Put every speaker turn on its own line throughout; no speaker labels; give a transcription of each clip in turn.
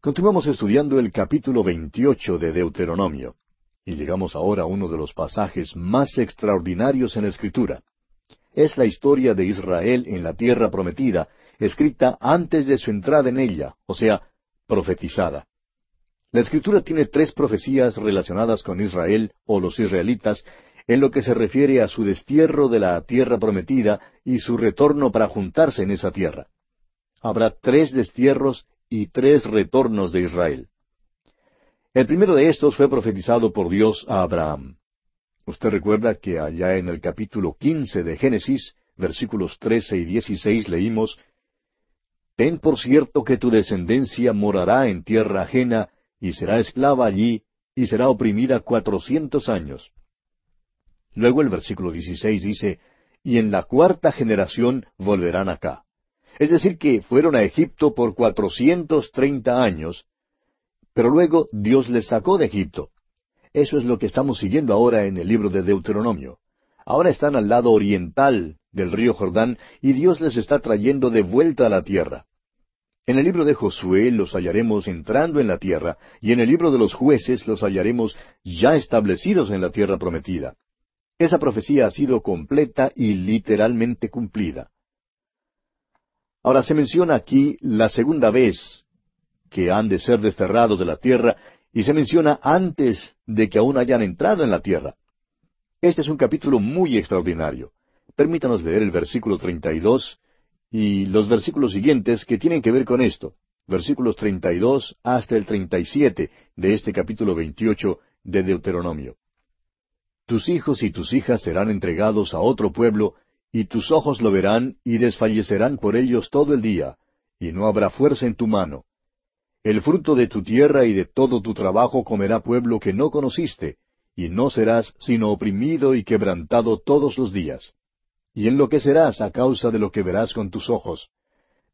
Continuamos estudiando el capítulo 28 de Deuteronomio, y llegamos ahora a uno de los pasajes más extraordinarios en la Escritura. Es la historia de Israel en la tierra prometida, escrita antes de su entrada en ella, o sea, profetizada. La Escritura tiene tres profecías relacionadas con Israel o los israelitas en lo que se refiere a su destierro de la tierra prometida y su retorno para juntarse en esa tierra. Habrá tres destierros y tres retornos de Israel. El primero de estos fue profetizado por Dios a Abraham. Usted recuerda que allá en el capítulo quince de Génesis, versículos trece y dieciséis leímos Ten por cierto que tu descendencia morará en tierra ajena, y será esclava allí, y será oprimida cuatrocientos años. Luego el versículo dieciséis dice, Y en la cuarta generación volverán acá. Es decir, que fueron a Egipto por cuatrocientos treinta años, pero luego Dios les sacó de Egipto. Eso es lo que estamos siguiendo ahora en el libro de Deuteronomio. Ahora están al lado oriental del río Jordán y Dios les está trayendo de vuelta a la tierra. En el libro de Josué los hallaremos entrando en la tierra y en el libro de los jueces los hallaremos ya establecidos en la tierra prometida. Esa profecía ha sido completa y literalmente cumplida. Ahora se menciona aquí la segunda vez que han de ser desterrados de la tierra y se menciona antes de que aún hayan entrado en la tierra. Este es un capítulo muy extraordinario. Permítanos leer el versículo 32 y los versículos siguientes que tienen que ver con esto. Versículos 32 hasta el 37 de este capítulo 28 de Deuteronomio. Tus hijos y tus hijas serán entregados a otro pueblo y tus ojos lo verán y desfallecerán por ellos todo el día, y no habrá fuerza en tu mano. El fruto de tu tierra y de todo tu trabajo comerá pueblo que no conociste, y no serás sino oprimido y quebrantado todos los días. Y enloquecerás a causa de lo que verás con tus ojos.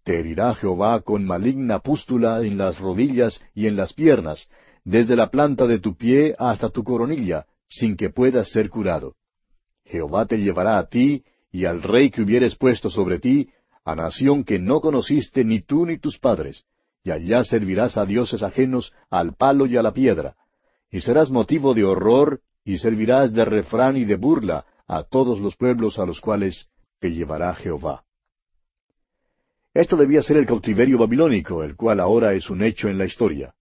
Te herirá Jehová con maligna pústula en las rodillas y en las piernas, desde la planta de tu pie hasta tu coronilla, sin que puedas ser curado. Jehová te llevará a ti, y al rey que hubieres puesto sobre ti, a nación que no conociste ni tú ni tus padres, y allá servirás a dioses ajenos, al palo y a la piedra, y serás motivo de horror, y servirás de refrán y de burla a todos los pueblos a los cuales te llevará Jehová. Esto debía ser el cautiverio babilónico, el cual ahora es un hecho en la historia.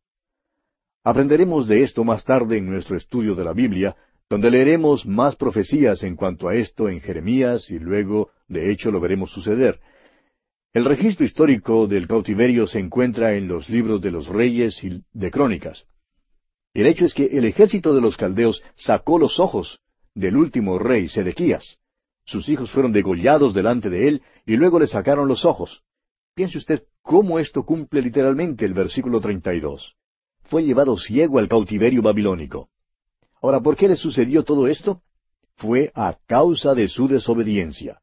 Aprenderemos de esto más tarde en nuestro estudio de la Biblia, donde leeremos más profecías en cuanto a esto en Jeremías y luego, de hecho, lo veremos suceder. El registro histórico del cautiverio se encuentra en los libros de los reyes y de crónicas. El hecho es que el ejército de los caldeos sacó los ojos del último rey, Sedequías. Sus hijos fueron degollados delante de él y luego le sacaron los ojos. Piense usted cómo esto cumple literalmente el versículo 32. Fue llevado ciego al cautiverio babilónico. Ahora, ¿por qué le sucedió todo esto? Fue a causa de su desobediencia.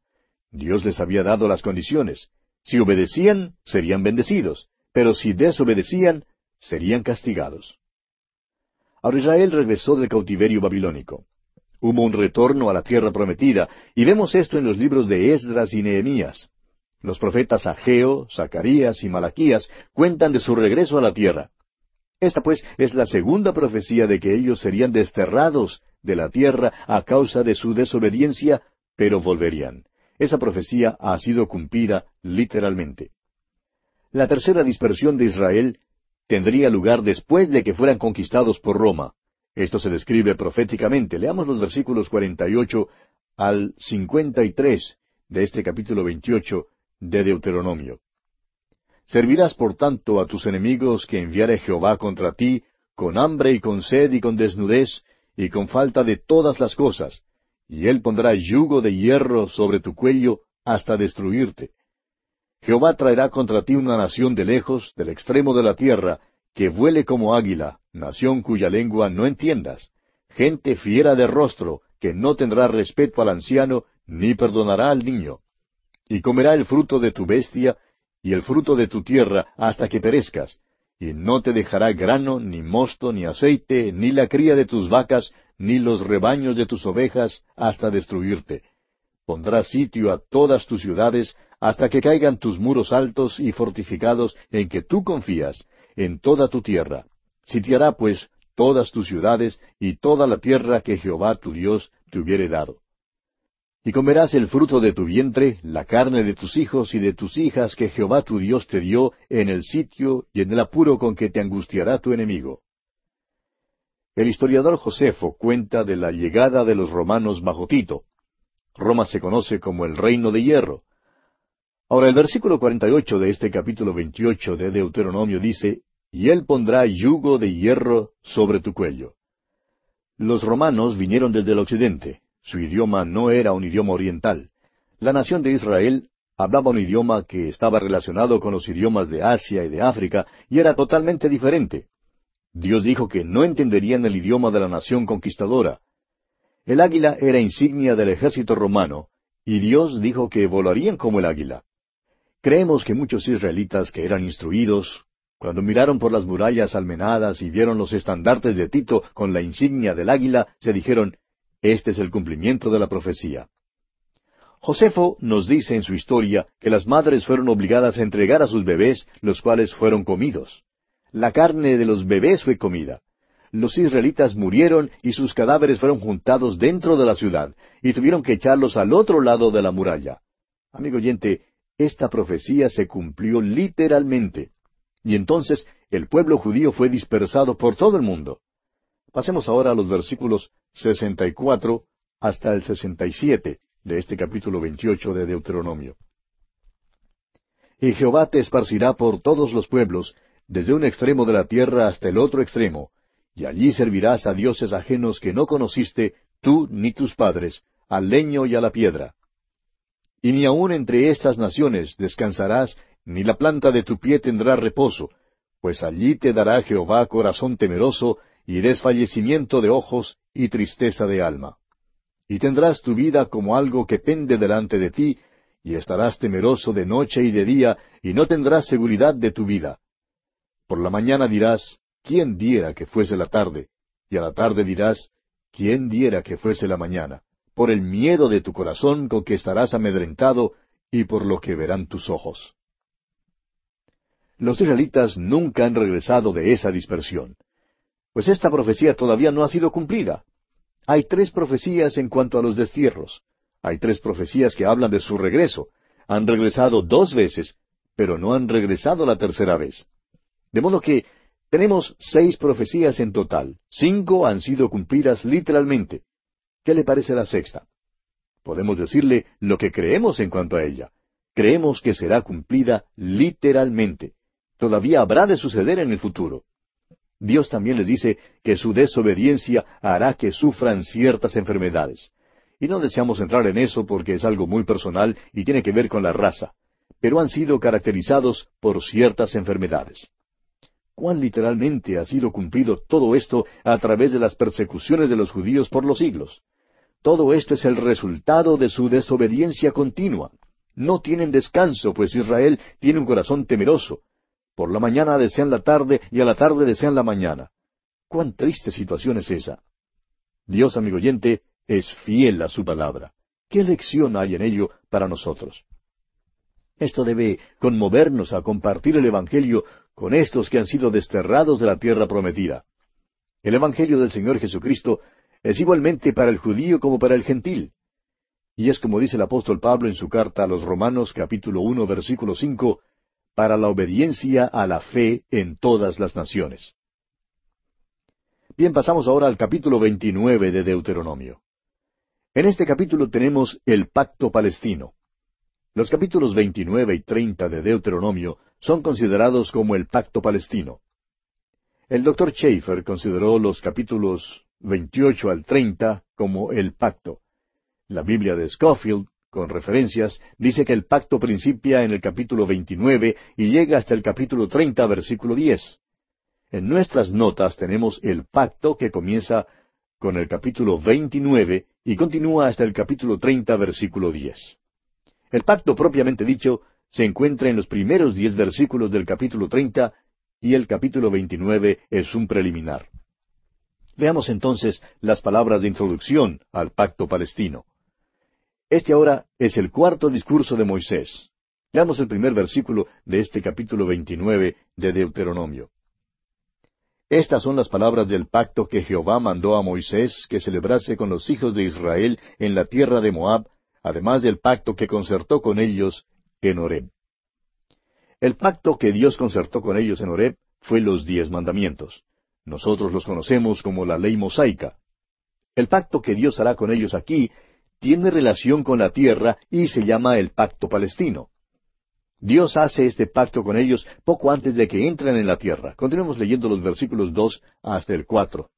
Dios les había dado las condiciones. Si obedecían, serían bendecidos, pero si desobedecían, serían castigados. Ahora Israel regresó del cautiverio babilónico. Hubo un retorno a la tierra prometida, y vemos esto en los libros de Esdras y Nehemías. Los profetas Ageo, Zacarías y Malaquías cuentan de su regreso a la tierra. Esta pues es la segunda profecía de que ellos serían desterrados de la tierra a causa de su desobediencia, pero volverían. Esa profecía ha sido cumplida literalmente. La tercera dispersión de Israel tendría lugar después de que fueran conquistados por Roma. Esto se describe proféticamente. Leamos los versículos 48 al 53 de este capítulo 28 de Deuteronomio. Servirás por tanto a tus enemigos que enviare Jehová contra ti, con hambre y con sed y con desnudez, y con falta de todas las cosas, y él pondrá yugo de hierro sobre tu cuello hasta destruirte. Jehová traerá contra ti una nación de lejos, del extremo de la tierra, que vuele como águila, nación cuya lengua no entiendas, gente fiera de rostro, que no tendrá respeto al anciano, ni perdonará al niño. Y comerá el fruto de tu bestia, y el fruto de tu tierra hasta que perezcas, y no te dejará grano, ni mosto, ni aceite, ni la cría de tus vacas, ni los rebaños de tus ovejas, hasta destruirte. Pondrá sitio a todas tus ciudades, hasta que caigan tus muros altos y fortificados en que tú confías, en toda tu tierra. Sitiará, pues, todas tus ciudades y toda la tierra que Jehová tu Dios te hubiere dado. Y comerás el fruto de tu vientre, la carne de tus hijos y de tus hijas que Jehová tu Dios te dio en el sitio y en el apuro con que te angustiará tu enemigo. El historiador Josefo cuenta de la llegada de los romanos bajo Tito. Roma se conoce como el reino de hierro. Ahora el versículo 48 de este capítulo 28 de Deuteronomio dice, Y él pondrá yugo de hierro sobre tu cuello. Los romanos vinieron desde el occidente, su idioma no era un idioma oriental. La nación de Israel hablaba un idioma que estaba relacionado con los idiomas de Asia y de África y era totalmente diferente. Dios dijo que no entenderían el idioma de la nación conquistadora. El águila era insignia del ejército romano, y Dios dijo que volarían como el águila. Creemos que muchos israelitas que eran instruidos, cuando miraron por las murallas almenadas y vieron los estandartes de Tito con la insignia del águila, se dijeron, este es el cumplimiento de la profecía. Josefo nos dice en su historia que las madres fueron obligadas a entregar a sus bebés, los cuales fueron comidos. La carne de los bebés fue comida. Los israelitas murieron y sus cadáveres fueron juntados dentro de la ciudad, y tuvieron que echarlos al otro lado de la muralla. Amigo oyente, esta profecía se cumplió literalmente. Y entonces el pueblo judío fue dispersado por todo el mundo. Pasemos ahora a los versículos 64 hasta el 67 de este capítulo 28 de Deuteronomio. Y Jehová te esparcirá por todos los pueblos, desde un extremo de la tierra hasta el otro extremo, y allí servirás a dioses ajenos que no conociste, tú ni tus padres, al leño y a la piedra. Y ni aun entre estas naciones descansarás, ni la planta de tu pie tendrá reposo, pues allí te dará Jehová corazón temeroso, y desfallecimiento de ojos y tristeza de alma. Y tendrás tu vida como algo que pende delante de ti, y estarás temeroso de noche y de día, y no tendrás seguridad de tu vida. Por la mañana dirás, ¿quién diera que fuese la tarde? Y a la tarde dirás, ¿quién diera que fuese la mañana? Por el miedo de tu corazón con que estarás amedrentado, y por lo que verán tus ojos. Los israelitas nunca han regresado de esa dispersión. Pues esta profecía todavía no ha sido cumplida. Hay tres profecías en cuanto a los destierros. Hay tres profecías que hablan de su regreso. Han regresado dos veces, pero no han regresado la tercera vez. De modo que tenemos seis profecías en total. Cinco han sido cumplidas literalmente. ¿Qué le parece la sexta? Podemos decirle lo que creemos en cuanto a ella. Creemos que será cumplida literalmente. Todavía habrá de suceder en el futuro. Dios también les dice que su desobediencia hará que sufran ciertas enfermedades. Y no deseamos entrar en eso porque es algo muy personal y tiene que ver con la raza, pero han sido caracterizados por ciertas enfermedades. ¿Cuán literalmente ha sido cumplido todo esto a través de las persecuciones de los judíos por los siglos? Todo esto es el resultado de su desobediencia continua. No tienen descanso, pues Israel tiene un corazón temeroso, por la mañana desean la tarde y a la tarde desean la mañana. Cuán triste situación es esa. Dios, amigo oyente, es fiel a su palabra. ¿Qué lección hay en ello para nosotros? Esto debe conmovernos a compartir el Evangelio con estos que han sido desterrados de la tierra prometida. El Evangelio del Señor Jesucristo es igualmente para el judío como para el gentil. Y es como dice el apóstol Pablo en su carta a los Romanos capítulo uno versículo cinco, para la obediencia a la fe en todas las naciones. Bien, pasamos ahora al capítulo 29 de Deuteronomio. En este capítulo tenemos el pacto palestino. Los capítulos 29 y 30 de Deuteronomio son considerados como el pacto palestino. El doctor Schaeffer consideró los capítulos 28 al 30 como el pacto. La Biblia de Scofield con referencias, dice que el pacto principia en el capítulo 29 y llega hasta el capítulo 30, versículo 10. En nuestras notas tenemos el pacto que comienza con el capítulo 29 y continúa hasta el capítulo 30, versículo 10. El pacto propiamente dicho se encuentra en los primeros diez versículos del capítulo 30 y el capítulo 29 es un preliminar. Veamos entonces las palabras de introducción al pacto palestino. Este ahora es el cuarto discurso de Moisés. Leamos el primer versículo de este capítulo 29 de Deuteronomio. Estas son las palabras del pacto que Jehová mandó a Moisés que celebrase con los hijos de Israel en la tierra de Moab, además del pacto que concertó con ellos en Horeb. El pacto que Dios concertó con ellos en Horeb fue los diez mandamientos. Nosotros los conocemos como la ley mosaica. El pacto que Dios hará con ellos aquí tiene relación con la tierra y se llama el pacto palestino. Dios hace este pacto con ellos poco antes de que entren en la tierra. Continuemos leyendo los versículos dos hasta el cuatro.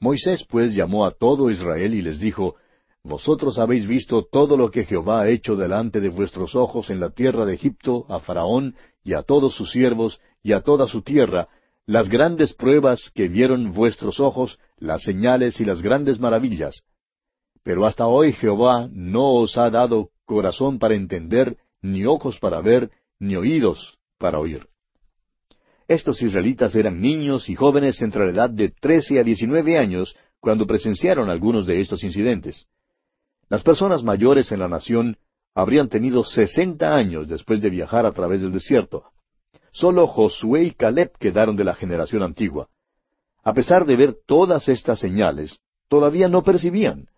Moisés pues llamó a todo Israel y les dijo, Vosotros habéis visto todo lo que Jehová ha hecho delante de vuestros ojos en la tierra de Egipto, a Faraón y a todos sus siervos y a toda su tierra, las grandes pruebas que vieron vuestros ojos, las señales y las grandes maravillas. Pero hasta hoy Jehová no os ha dado corazón para entender, ni ojos para ver, ni oídos para oír. Estos israelitas eran niños y jóvenes entre la edad de trece a diecinueve años cuando presenciaron algunos de estos incidentes. Las personas mayores en la nación habrían tenido sesenta años después de viajar a través del desierto. Solo Josué y Caleb quedaron de la generación antigua. A pesar de ver todas estas señales, todavía no percibían.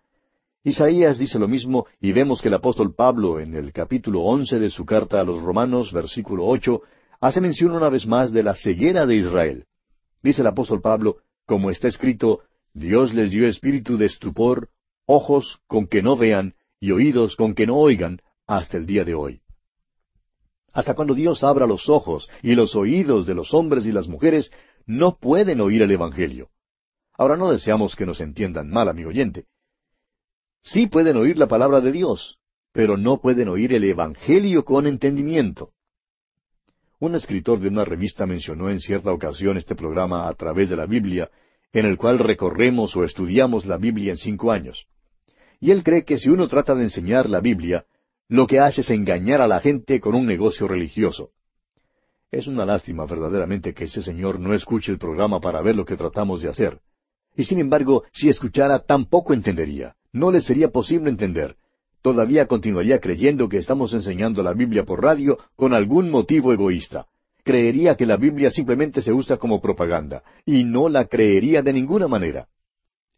Isaías dice lo mismo y vemos que el apóstol Pablo en el capítulo once de su carta a los Romanos, versículo ocho, hace mención una vez más de la ceguera de Israel. Dice el apóstol Pablo, como está escrito, Dios les dio espíritu de estupor, ojos con que no vean y oídos con que no oigan hasta el día de hoy. Hasta cuando Dios abra los ojos y los oídos de los hombres y las mujeres, no pueden oír el Evangelio. Ahora no deseamos que nos entiendan mal, amigo oyente. Sí pueden oír la palabra de Dios, pero no pueden oír el Evangelio con entendimiento. Un escritor de una revista mencionó en cierta ocasión este programa a través de la Biblia, en el cual recorremos o estudiamos la Biblia en cinco años. Y él cree que si uno trata de enseñar la Biblia, lo que hace es engañar a la gente con un negocio religioso. Es una lástima verdaderamente que ese señor no escuche el programa para ver lo que tratamos de hacer. Y sin embargo, si escuchara, tampoco entendería. No le sería posible entender. Todavía continuaría creyendo que estamos enseñando la Biblia por radio con algún motivo egoísta. Creería que la Biblia simplemente se usa como propaganda, y no la creería de ninguna manera.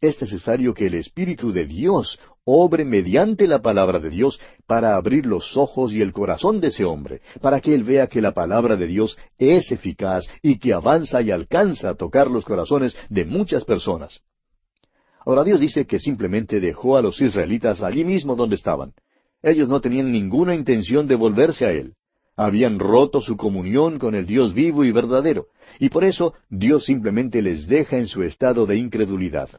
Es necesario que el Espíritu de Dios obre mediante la palabra de Dios para abrir los ojos y el corazón de ese hombre, para que él vea que la palabra de Dios es eficaz y que avanza y alcanza a tocar los corazones de muchas personas. Ahora Dios dice que simplemente dejó a los israelitas allí mismo donde estaban. Ellos no tenían ninguna intención de volverse a Él. Habían roto su comunión con el Dios vivo y verdadero, y por eso Dios simplemente les deja en su estado de incredulidad.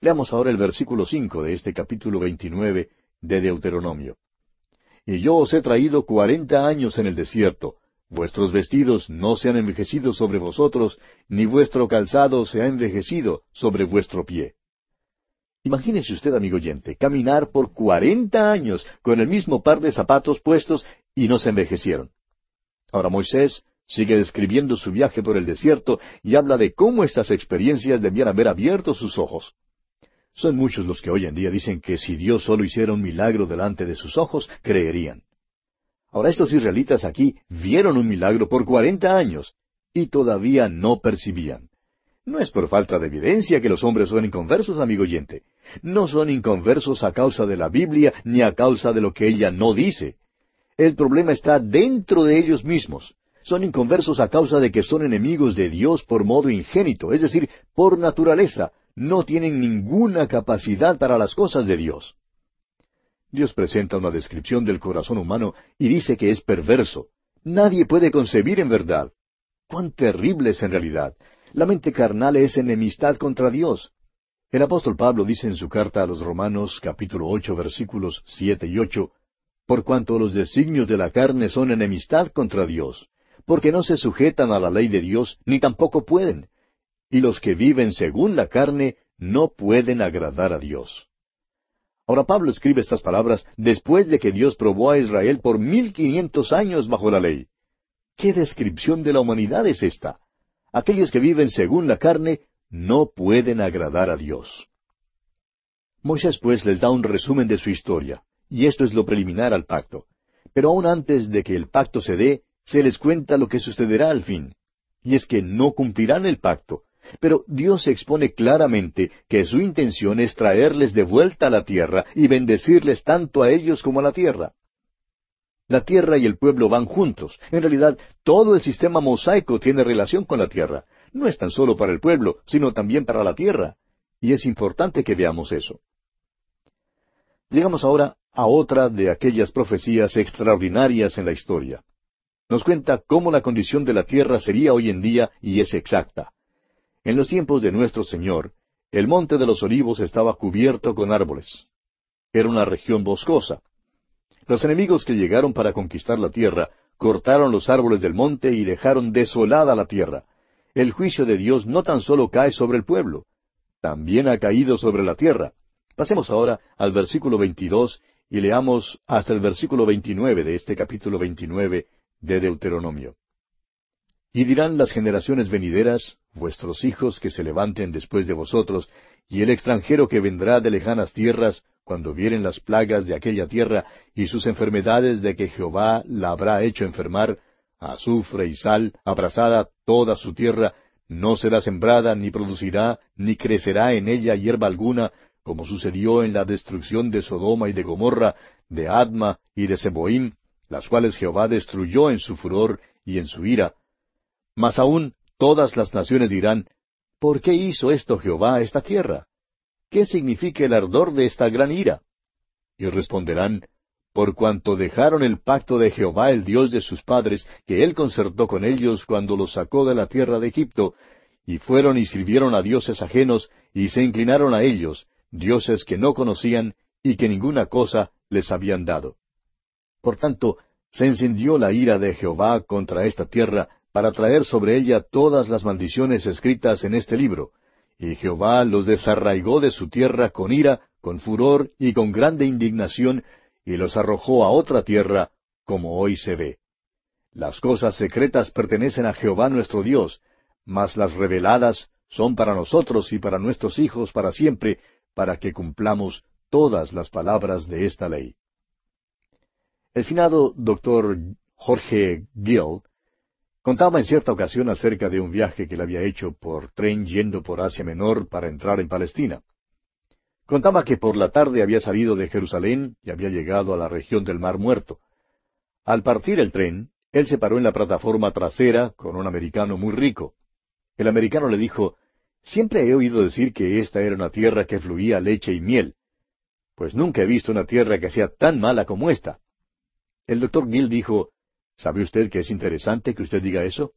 Leamos ahora el versículo cinco de este capítulo veintinueve de Deuteronomio. Y yo os he traído cuarenta años en el desierto, vuestros vestidos no se han envejecido sobre vosotros, ni vuestro calzado se ha envejecido sobre vuestro pie. Imagínese usted, amigo oyente, caminar por cuarenta años con el mismo par de zapatos puestos y no se envejecieron. Ahora Moisés sigue describiendo su viaje por el desierto y habla de cómo estas experiencias debían haber abierto sus ojos. Son muchos los que hoy en día dicen que si Dios solo hiciera un milagro delante de sus ojos, creerían. Ahora estos israelitas aquí vieron un milagro por cuarenta años y todavía no percibían. No es por falta de evidencia que los hombres son inconversos, amigo oyente. No son inconversos a causa de la Biblia ni a causa de lo que ella no dice. El problema está dentro de ellos mismos. Son inconversos a causa de que son enemigos de Dios por modo ingénito, es decir, por naturaleza, no tienen ninguna capacidad para las cosas de Dios. Dios presenta una descripción del corazón humano y dice que es perverso. Nadie puede concebir en verdad. Cuán terrible es en realidad. La mente carnal es enemistad contra Dios. El apóstol Pablo dice en su carta a los Romanos capítulo ocho versículos siete y ocho, por cuanto los designios de la carne son enemistad contra Dios, porque no se sujetan a la ley de Dios, ni tampoco pueden, y los que viven según la carne no pueden agradar a Dios. Ahora Pablo escribe estas palabras después de que Dios probó a Israel por mil quinientos años bajo la ley. ¿Qué descripción de la humanidad es esta? Aquellos que viven según la carne no pueden agradar a Dios. Moisés pues les da un resumen de su historia, y esto es lo preliminar al pacto. Pero aún antes de que el pacto se dé, se les cuenta lo que sucederá al fin. y es que no cumplirán el pacto. Pero Dios expone claramente que su intención es traerles de vuelta a la tierra y bendecirles tanto a ellos como a la tierra. La tierra y el pueblo van juntos. En realidad, todo el sistema mosaico tiene relación con la tierra. No es tan solo para el pueblo, sino también para la tierra. Y es importante que veamos eso. Llegamos ahora a otra de aquellas profecías extraordinarias en la historia. Nos cuenta cómo la condición de la tierra sería hoy en día y es exacta. En los tiempos de nuestro Señor, el monte de los olivos estaba cubierto con árboles. Era una región boscosa. Los enemigos que llegaron para conquistar la tierra cortaron los árboles del monte y dejaron desolada la tierra. El juicio de Dios no tan solo cae sobre el pueblo, también ha caído sobre la tierra. Pasemos ahora al versículo 22 y leamos hasta el versículo 29 de este capítulo 29 de Deuteronomio. Y dirán las generaciones venideras, vuestros hijos que se levanten después de vosotros, y el extranjero que vendrá de lejanas tierras, cuando vieren las plagas de aquella tierra y sus enfermedades de que Jehová la habrá hecho enfermar, azufre y sal, abrasada toda su tierra, no será sembrada, ni producirá, ni crecerá en ella hierba alguna, como sucedió en la destrucción de Sodoma y de Gomorra, de Adma y de Seboim, las cuales Jehová destruyó en su furor y en su ira. Mas aún todas las naciones dirán, ¿por qué hizo esto Jehová esta tierra? ¿Qué significa el ardor de esta gran ira? Y responderán, por cuanto dejaron el pacto de Jehová el Dios de sus padres, que él concertó con ellos cuando los sacó de la tierra de Egipto, y fueron y sirvieron a dioses ajenos, y se inclinaron a ellos, dioses que no conocían y que ninguna cosa les habían dado. Por tanto, se encendió la ira de Jehová contra esta tierra para traer sobre ella todas las maldiciones escritas en este libro, y Jehová los desarraigó de su tierra con ira, con furor y con grande indignación, y los arrojó a otra tierra, como hoy se ve. Las cosas secretas pertenecen a Jehová nuestro Dios, mas las reveladas son para nosotros y para nuestros hijos para siempre, para que cumplamos todas las palabras de esta ley. El finado doctor Jorge Gill contaba en cierta ocasión acerca de un viaje que él había hecho por tren yendo por Asia Menor para entrar en Palestina. Contaba que por la tarde había salido de Jerusalén y había llegado a la región del Mar Muerto. Al partir el tren, él se paró en la plataforma trasera con un americano muy rico. El americano le dijo, Siempre he oído decir que esta era una tierra que fluía leche y miel. Pues nunca he visto una tierra que sea tan mala como esta. El doctor Gill dijo, ¿Sabe usted que es interesante que usted diga eso?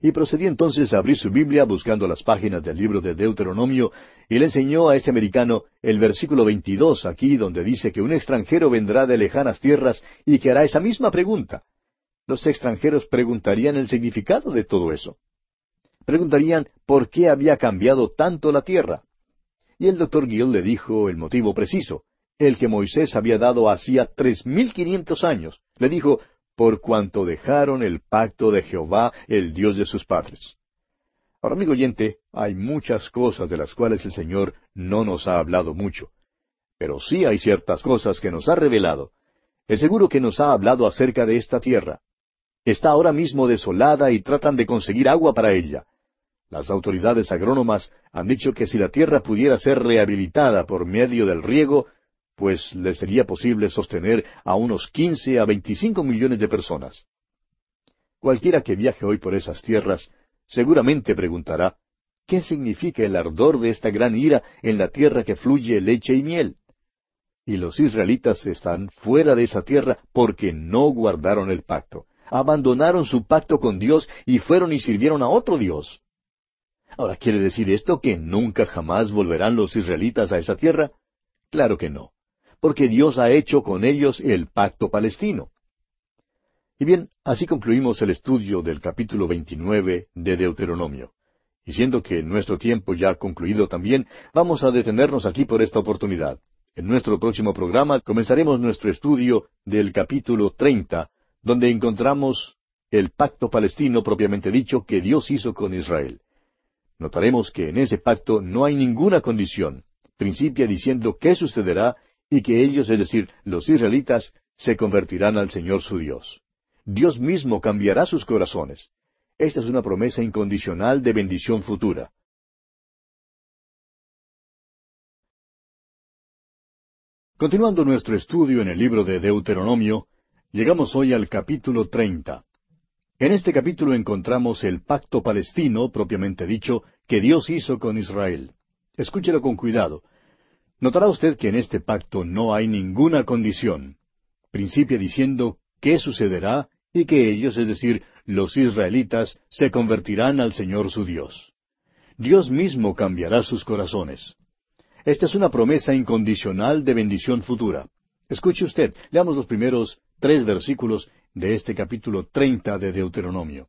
Y procedió entonces a abrir su Biblia buscando las páginas del libro de Deuteronomio y le enseñó a este americano el versículo 22 aquí donde dice que un extranjero vendrá de lejanas tierras y que hará esa misma pregunta. Los extranjeros preguntarían el significado de todo eso preguntarían por qué había cambiado tanto la tierra. Y el doctor Gill le dijo el motivo preciso, el que Moisés había dado hacía tres mil quinientos años. Le dijo, por cuanto dejaron el pacto de Jehová, el Dios de sus padres. Ahora, amigo oyente, hay muchas cosas de las cuales el Señor no nos ha hablado mucho. Pero sí hay ciertas cosas que nos ha revelado. Es seguro que nos ha hablado acerca de esta tierra. Está ahora mismo desolada y tratan de conseguir agua para ella. Las autoridades agrónomas han dicho que si la tierra pudiera ser rehabilitada por medio del riego, pues le sería posible sostener a unos quince a veinticinco millones de personas. Cualquiera que viaje hoy por esas tierras seguramente preguntará, ¿qué significa el ardor de esta gran ira en la tierra que fluye leche y miel? Y los israelitas están fuera de esa tierra porque no guardaron el pacto. Abandonaron su pacto con Dios y fueron y sirvieron a otro Dios. Ahora, ¿quiere decir esto que nunca jamás volverán los israelitas a esa tierra? Claro que no, porque Dios ha hecho con ellos el pacto palestino. Y bien, así concluimos el estudio del capítulo 29 de Deuteronomio. Y siendo que nuestro tiempo ya ha concluido también, vamos a detenernos aquí por esta oportunidad. En nuestro próximo programa comenzaremos nuestro estudio del capítulo 30, donde encontramos el pacto palestino propiamente dicho que Dios hizo con Israel. Notaremos que en ese pacto no hay ninguna condición. Principia diciendo qué sucederá y que ellos, es decir, los israelitas, se convertirán al Señor su Dios. Dios mismo cambiará sus corazones. Esta es una promesa incondicional de bendición futura. Continuando nuestro estudio en el libro de Deuteronomio, llegamos hoy al capítulo treinta. En este capítulo encontramos el pacto palestino, propiamente dicho, que Dios hizo con Israel. Escúchelo con cuidado. Notará usted que en este pacto no hay ninguna condición. Principia diciendo qué sucederá y que ellos, es decir, los israelitas, se convertirán al Señor su Dios. Dios mismo cambiará sus corazones. Esta es una promesa incondicional de bendición futura. Escuche usted, leamos los primeros tres versículos de este capítulo treinta de Deuteronomio.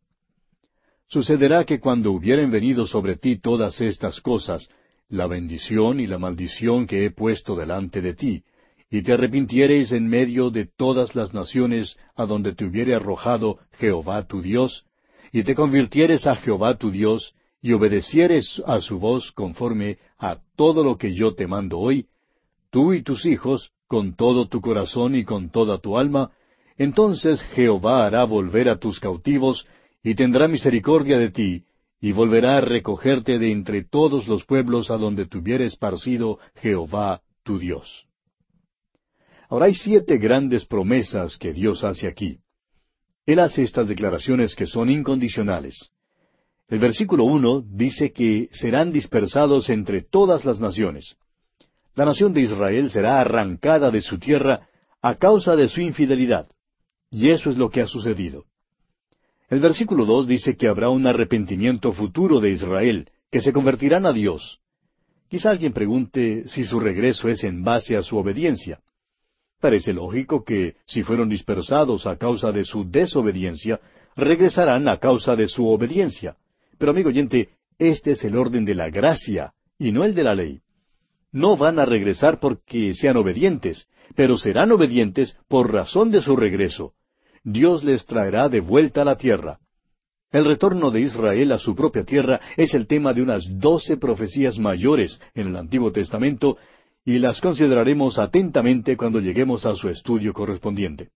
Sucederá que cuando hubieren venido sobre ti todas estas cosas, la bendición y la maldición que he puesto delante de ti, y te arrepintiereis en medio de todas las naciones a donde te hubiere arrojado Jehová tu Dios, y te convirtieres a Jehová tu Dios, y obedecieres a su voz conforme a todo lo que yo te mando hoy, tú y tus hijos, con todo tu corazón y con toda tu alma, entonces Jehová hará volver a tus cautivos, y tendrá misericordia de ti, y volverá a recogerte de entre todos los pueblos a donde tuviere esparcido Jehová tu Dios. Ahora hay siete grandes promesas que Dios hace aquí. Él hace estas declaraciones que son incondicionales. El versículo uno dice que serán dispersados entre todas las naciones. La nación de Israel será arrancada de su tierra a causa de su infidelidad. Y eso es lo que ha sucedido. El versículo dos dice que habrá un arrepentimiento futuro de Israel, que se convertirán a Dios. Quizá alguien pregunte si su regreso es en base a su obediencia. Parece lógico que, si fueron dispersados a causa de su desobediencia, regresarán a causa de su obediencia. Pero amigo oyente, este es el orden de la gracia, y no el de la ley. No van a regresar porque sean obedientes, pero serán obedientes por razón de su regreso, Dios les traerá de vuelta a la tierra. El retorno de Israel a su propia tierra es el tema de unas doce profecías mayores en el Antiguo Testamento y las consideraremos atentamente cuando lleguemos a su estudio correspondiente.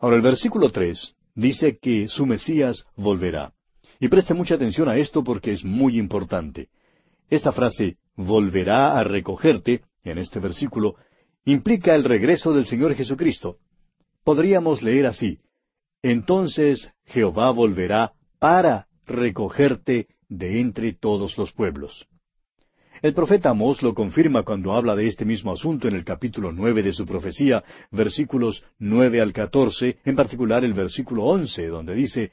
Ahora el versículo tres dice que su Mesías volverá. Y preste mucha atención a esto porque es muy importante. Esta frase volverá a recogerte, en este versículo, implica el regreso del Señor Jesucristo podríamos leer así, Entonces Jehová volverá para recogerte de entre todos los pueblos. El profeta Amós lo confirma cuando habla de este mismo asunto en el capítulo nueve de su profecía, versículos nueve al catorce, en particular el versículo once, donde dice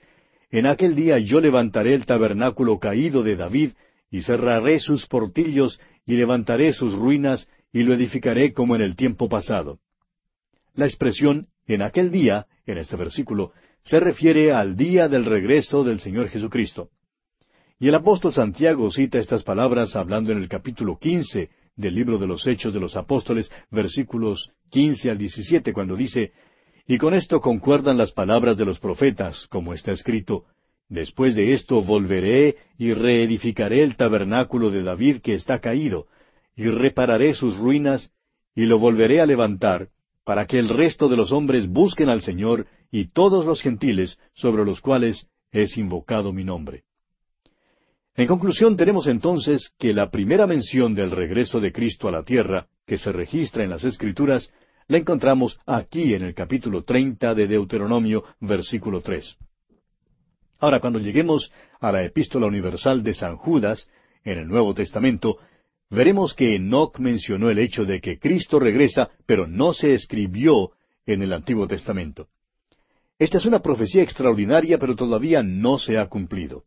En aquel día yo levantaré el tabernáculo caído de David, y cerraré sus portillos, y levantaré sus ruinas, y lo edificaré como en el tiempo pasado. La expresión en aquel día, en este versículo, se refiere al día del regreso del Señor Jesucristo. Y el apóstol Santiago cita estas palabras hablando en el capítulo quince del libro de los Hechos de los Apóstoles, versículos quince al diecisiete, cuando dice, Y con esto concuerdan las palabras de los profetas, como está escrito, Después de esto volveré y reedificaré el tabernáculo de David que está caído, y repararé sus ruinas, y lo volveré a levantar, para que el resto de los hombres busquen al Señor y todos los gentiles sobre los cuales es invocado mi nombre. En conclusión, tenemos entonces que la primera mención del regreso de Cristo a la tierra, que se registra en las Escrituras, la encontramos aquí en el capítulo treinta de Deuteronomio, versículo tres. Ahora, cuando lleguemos a la epístola universal de San Judas, en el Nuevo Testamento, veremos que Enoch mencionó el hecho de que Cristo regresa, pero no se escribió en el Antiguo Testamento. Esta es una profecía extraordinaria, pero todavía no se ha cumplido.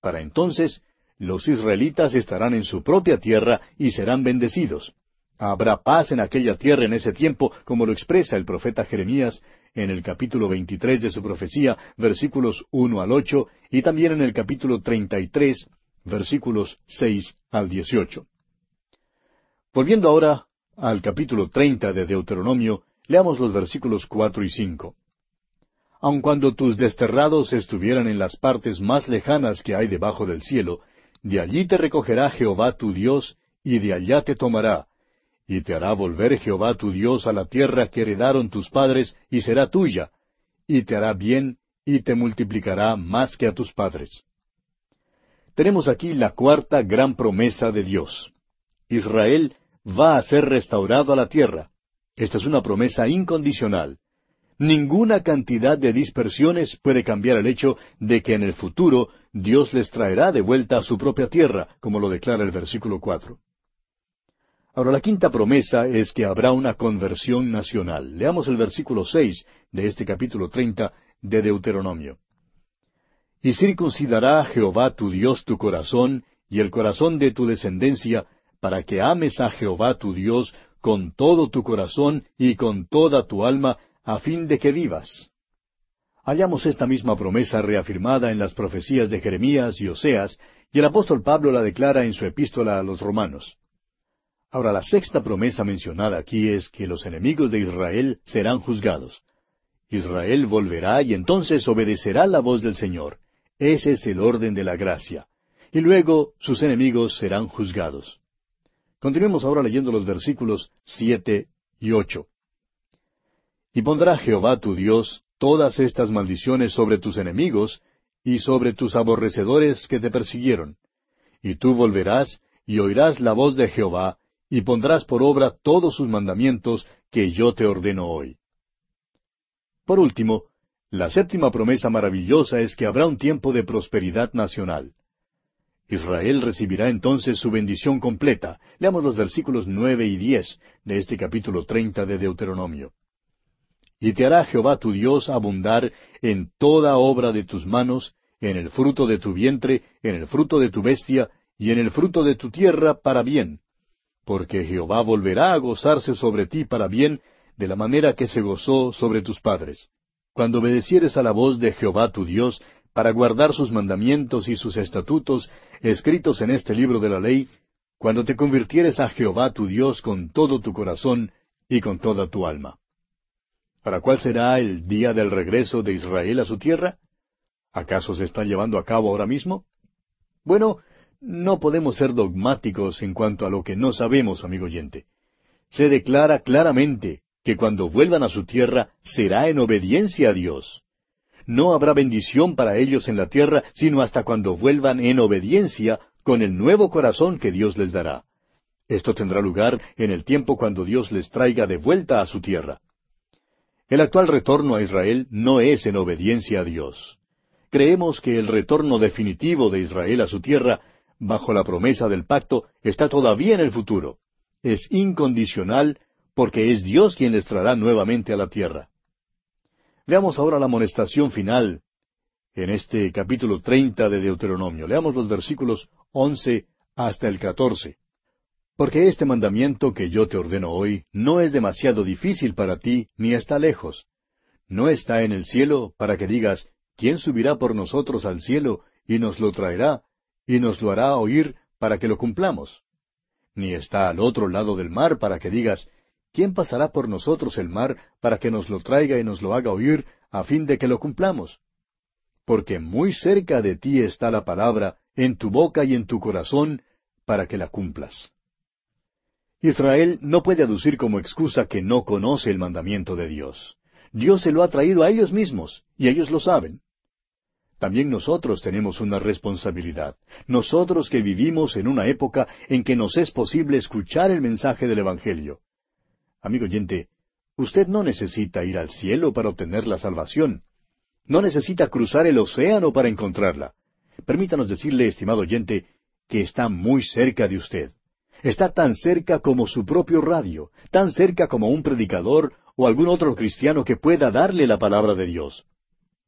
Para entonces, los israelitas estarán en su propia tierra y serán bendecidos. Habrá paz en aquella tierra en ese tiempo, como lo expresa el profeta Jeremías en el capítulo 23 de su profecía, versículos uno al ocho, y también en el capítulo 33, versículos seis al 18. Volviendo ahora al capítulo treinta de Deuteronomio, leamos los versículos cuatro y cinco. Aun cuando tus desterrados estuvieran en las partes más lejanas que hay debajo del cielo, de allí te recogerá Jehová tu Dios, y de allá te tomará, y te hará volver Jehová tu Dios a la tierra que heredaron tus padres, y será tuya, y te hará bien, y te multiplicará más que a tus padres. Tenemos aquí la cuarta gran promesa de Dios. Israel va a ser restaurado a la tierra. Esta es una promesa incondicional. Ninguna cantidad de dispersiones puede cambiar el hecho de que en el futuro Dios les traerá de vuelta a su propia tierra, como lo declara el versículo cuatro. Ahora la quinta promesa es que habrá una conversión nacional. Leamos el versículo seis de este capítulo treinta de Deuteronomio. Y circuncidará Jehová tu Dios tu corazón y el corazón de tu descendencia, para que ames a Jehová tu Dios con todo tu corazón y con toda tu alma, a fin de que vivas. Hallamos esta misma promesa reafirmada en las profecías de Jeremías y Oseas, y el apóstol Pablo la declara en su epístola a los romanos. Ahora, la sexta promesa mencionada aquí es que los enemigos de Israel serán juzgados. Israel volverá y entonces obedecerá la voz del Señor. Ese es el orden de la gracia. Y luego sus enemigos serán juzgados. Continuemos ahora leyendo los versículos siete y ocho. Y pondrá Jehová tu Dios todas estas maldiciones sobre tus enemigos y sobre tus aborrecedores que te persiguieron. Y tú volverás y oirás la voz de Jehová, y pondrás por obra todos sus mandamientos que yo te ordeno hoy. Por último, la séptima promesa maravillosa es que habrá un tiempo de prosperidad nacional. Israel recibirá entonces su bendición completa. Leamos los versículos nueve y diez de este capítulo treinta de Deuteronomio. Y te hará Jehová tu Dios abundar en toda obra de tus manos, en el fruto de tu vientre, en el fruto de tu bestia, y en el fruto de tu tierra para bien. Porque Jehová volverá a gozarse sobre ti para bien, de la manera que se gozó sobre tus padres. Cuando obedecieres a la voz de Jehová tu Dios, para guardar sus mandamientos y sus estatutos, escritos en este libro de la ley, cuando te convirtieres a Jehová tu Dios con todo tu corazón y con toda tu alma. ¿Para cuál será el día del regreso de Israel a su tierra? ¿Acaso se está llevando a cabo ahora mismo? Bueno, no podemos ser dogmáticos en cuanto a lo que no sabemos, amigo oyente. Se declara claramente que cuando vuelvan a su tierra será en obediencia a Dios. No habrá bendición para ellos en la tierra sino hasta cuando vuelvan en obediencia con el nuevo corazón que Dios les dará. Esto tendrá lugar en el tiempo cuando Dios les traiga de vuelta a su tierra. El actual retorno a Israel no es en obediencia a Dios. Creemos que el retorno definitivo de Israel a su tierra, bajo la promesa del pacto, está todavía en el futuro. Es incondicional porque es Dios quien les traerá nuevamente a la tierra. Veamos ahora la amonestación final en este capítulo treinta de Deuteronomio. Leamos los versículos once hasta el catorce. Porque este mandamiento que yo te ordeno hoy no es demasiado difícil para ti, ni está lejos. No está en el cielo para que digas, ¿quién subirá por nosotros al cielo y nos lo traerá y nos lo hará oír para que lo cumplamos? Ni está al otro lado del mar para que digas, ¿quién pasará por nosotros el mar para que nos lo traiga y nos lo haga oír a fin de que lo cumplamos? Porque muy cerca de ti está la palabra, en tu boca y en tu corazón, para que la cumplas. Israel no puede aducir como excusa que no conoce el mandamiento de Dios. Dios se lo ha traído a ellos mismos, y ellos lo saben. También nosotros tenemos una responsabilidad. Nosotros que vivimos en una época en que nos es posible escuchar el mensaje del Evangelio. Amigo oyente, usted no necesita ir al cielo para obtener la salvación. No necesita cruzar el océano para encontrarla. Permítanos decirle, estimado oyente, que está muy cerca de usted. Está tan cerca como su propio radio, tan cerca como un predicador o algún otro cristiano que pueda darle la palabra de Dios.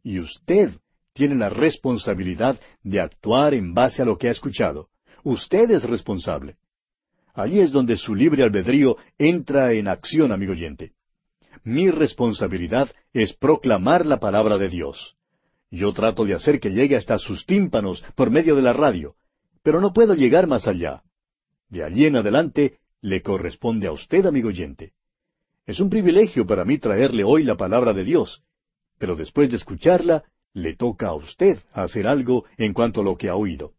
Y usted tiene la responsabilidad de actuar en base a lo que ha escuchado. Usted es responsable. Allí es donde su libre albedrío entra en acción, amigo oyente. Mi responsabilidad es proclamar la palabra de Dios. Yo trato de hacer que llegue hasta sus tímpanos por medio de la radio, pero no puedo llegar más allá. De allí en adelante le corresponde a usted, amigo oyente. Es un privilegio para mí traerle hoy la palabra de Dios, pero después de escucharla, le toca a usted hacer algo en cuanto a lo que ha oído.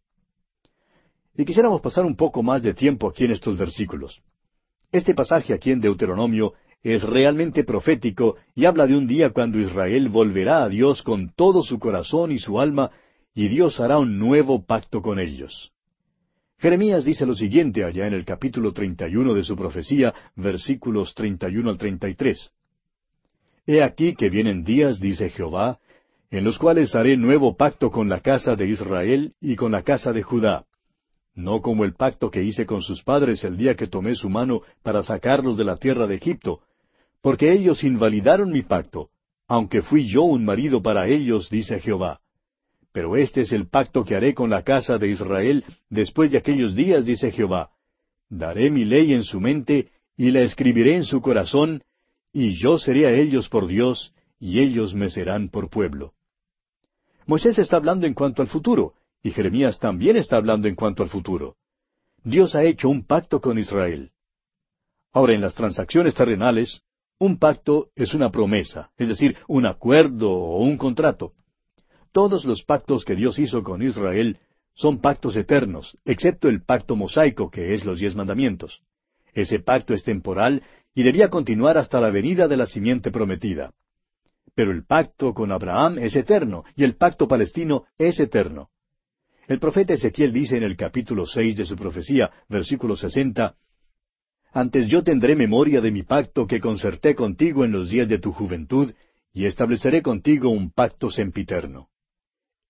Y quisiéramos pasar un poco más de tiempo aquí en estos versículos. Este pasaje aquí en Deuteronomio es realmente profético y habla de un día cuando Israel volverá a Dios con todo su corazón y su alma, y Dios hará un nuevo pacto con ellos. Jeremías dice lo siguiente allá en el capítulo 31 de su profecía, versículos 31 al 33. He aquí que vienen días, dice Jehová, en los cuales haré nuevo pacto con la casa de Israel y con la casa de Judá. No como el pacto que hice con sus padres el día que tomé su mano para sacarlos de la tierra de Egipto, porque ellos invalidaron mi pacto, aunque fui yo un marido para ellos, dice Jehová. Pero este es el pacto que haré con la casa de Israel después de aquellos días, dice Jehová. Daré mi ley en su mente y la escribiré en su corazón, y yo seré a ellos por Dios, y ellos me serán por pueblo. Moisés está hablando en cuanto al futuro, y Jeremías también está hablando en cuanto al futuro. Dios ha hecho un pacto con Israel. Ahora, en las transacciones terrenales, un pacto es una promesa, es decir, un acuerdo o un contrato. Todos los pactos que Dios hizo con Israel son pactos eternos, excepto el pacto mosaico, que es los diez mandamientos. Ese pacto es temporal y debía continuar hasta la venida de la simiente prometida. Pero el pacto con Abraham es eterno, y el pacto palestino es eterno. El profeta Ezequiel dice en el capítulo seis de su profecía, versículo sesenta, Antes yo tendré memoria de mi pacto que concerté contigo en los días de tu juventud, y estableceré contigo un pacto sempiterno.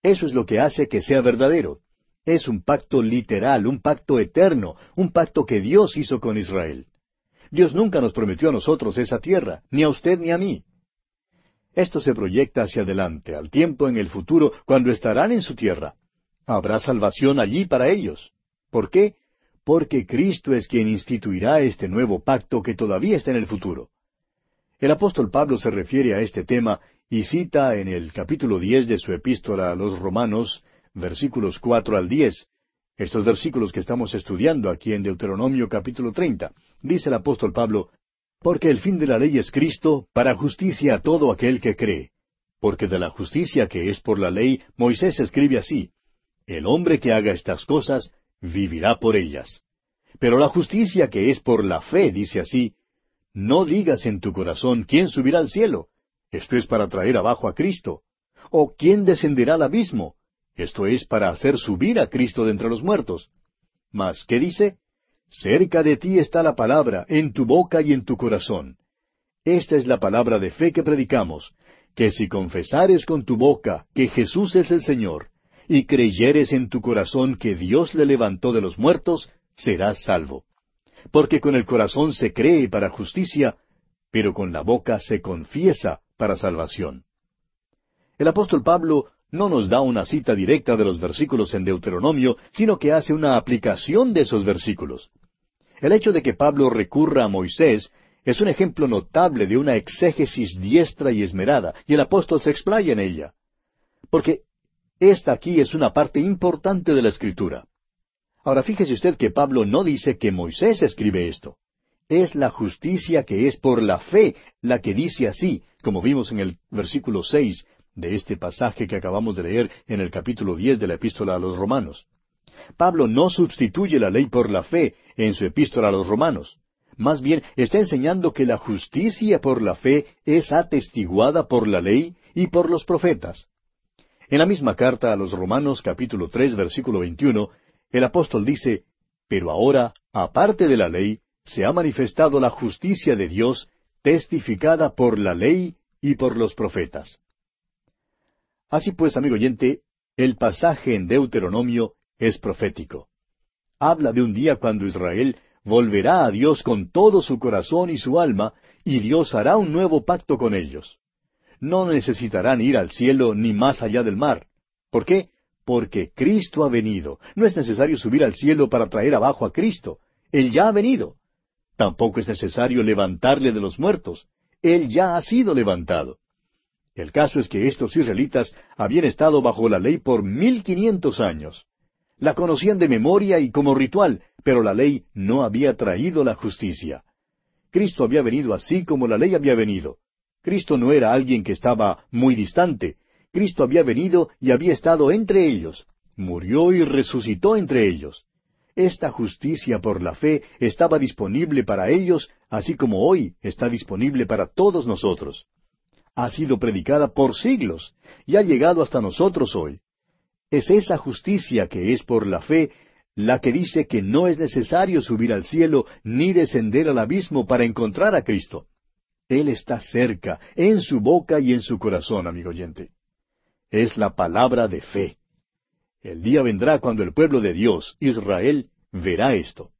Eso es lo que hace que sea verdadero. Es un pacto literal, un pacto eterno, un pacto que Dios hizo con Israel. Dios nunca nos prometió a nosotros esa tierra, ni a usted ni a mí. Esto se proyecta hacia adelante, al tiempo en el futuro, cuando estarán en su tierra. Habrá salvación allí para ellos. ¿Por qué? Porque Cristo es quien instituirá este nuevo pacto que todavía está en el futuro. El apóstol Pablo se refiere a este tema y cita en el capítulo diez de su epístola a los Romanos, versículos cuatro al diez, estos versículos que estamos estudiando aquí en Deuteronomio capítulo treinta. Dice el apóstol Pablo, Porque el fin de la ley es Cristo, para justicia a todo aquel que cree. Porque de la justicia que es por la ley, Moisés escribe así, El hombre que haga estas cosas, vivirá por ellas. Pero la justicia que es por la fe dice así, No digas en tu corazón quién subirá al cielo, esto es para traer abajo a Cristo. ¿O quién descenderá al abismo? Esto es para hacer subir a Cristo de entre los muertos. Mas, ¿qué dice? Cerca de ti está la palabra, en tu boca y en tu corazón. Esta es la palabra de fe que predicamos, que si confesares con tu boca que Jesús es el Señor, y creyeres en tu corazón que Dios le levantó de los muertos, serás salvo. Porque con el corazón se cree para justicia, pero con la boca se confiesa para salvación. El apóstol Pablo no nos da una cita directa de los versículos en Deuteronomio, sino que hace una aplicación de esos versículos. El hecho de que Pablo recurra a Moisés es un ejemplo notable de una exégesis diestra y esmerada, y el apóstol se explaya en ella. Porque esta aquí es una parte importante de la Escritura. Ahora fíjese usted que Pablo no dice que Moisés escribe esto. Es la justicia que es por la fe la que dice así, como vimos en el versículo seis de este pasaje que acabamos de leer en el capítulo diez de la epístola a los Romanos. Pablo no sustituye la ley por la fe en su epístola a los Romanos. Más bien está enseñando que la justicia por la fe es atestiguada por la ley y por los profetas. En la misma carta a los Romanos capítulo tres versículo veintiuno, el apóstol dice, Pero ahora, aparte de la ley, se ha manifestado la justicia de Dios, testificada por la ley y por los profetas. Así pues, amigo oyente, el pasaje en Deuteronomio es profético. Habla de un día cuando Israel volverá a Dios con todo su corazón y su alma, y Dios hará un nuevo pacto con ellos. No necesitarán ir al cielo ni más allá del mar. ¿Por qué? Porque Cristo ha venido. No es necesario subir al cielo para traer abajo a Cristo. Él ya ha venido. Tampoco es necesario levantarle de los muertos. Él ya ha sido levantado. El caso es que estos israelitas habían estado bajo la ley por mil quinientos años. La conocían de memoria y como ritual, pero la ley no había traído la justicia. Cristo había venido así como la ley había venido. Cristo no era alguien que estaba muy distante. Cristo había venido y había estado entre ellos. Murió y resucitó entre ellos. esta justicia por la fe estaba disponible para ellos, así como hoy está disponible para todos nosotros. Ha sido predicada por siglos y ha llegado hasta nosotros hoy. Es esa justicia que es por la fe la que dice que no es necesario subir al cielo ni descender al abismo para encontrar a Cristo. Él está cerca, en su boca y en su corazón, amigo oyente. Es la palabra de fe. El día vendrá cuando el pueblo de Dios, Israel, verá esto.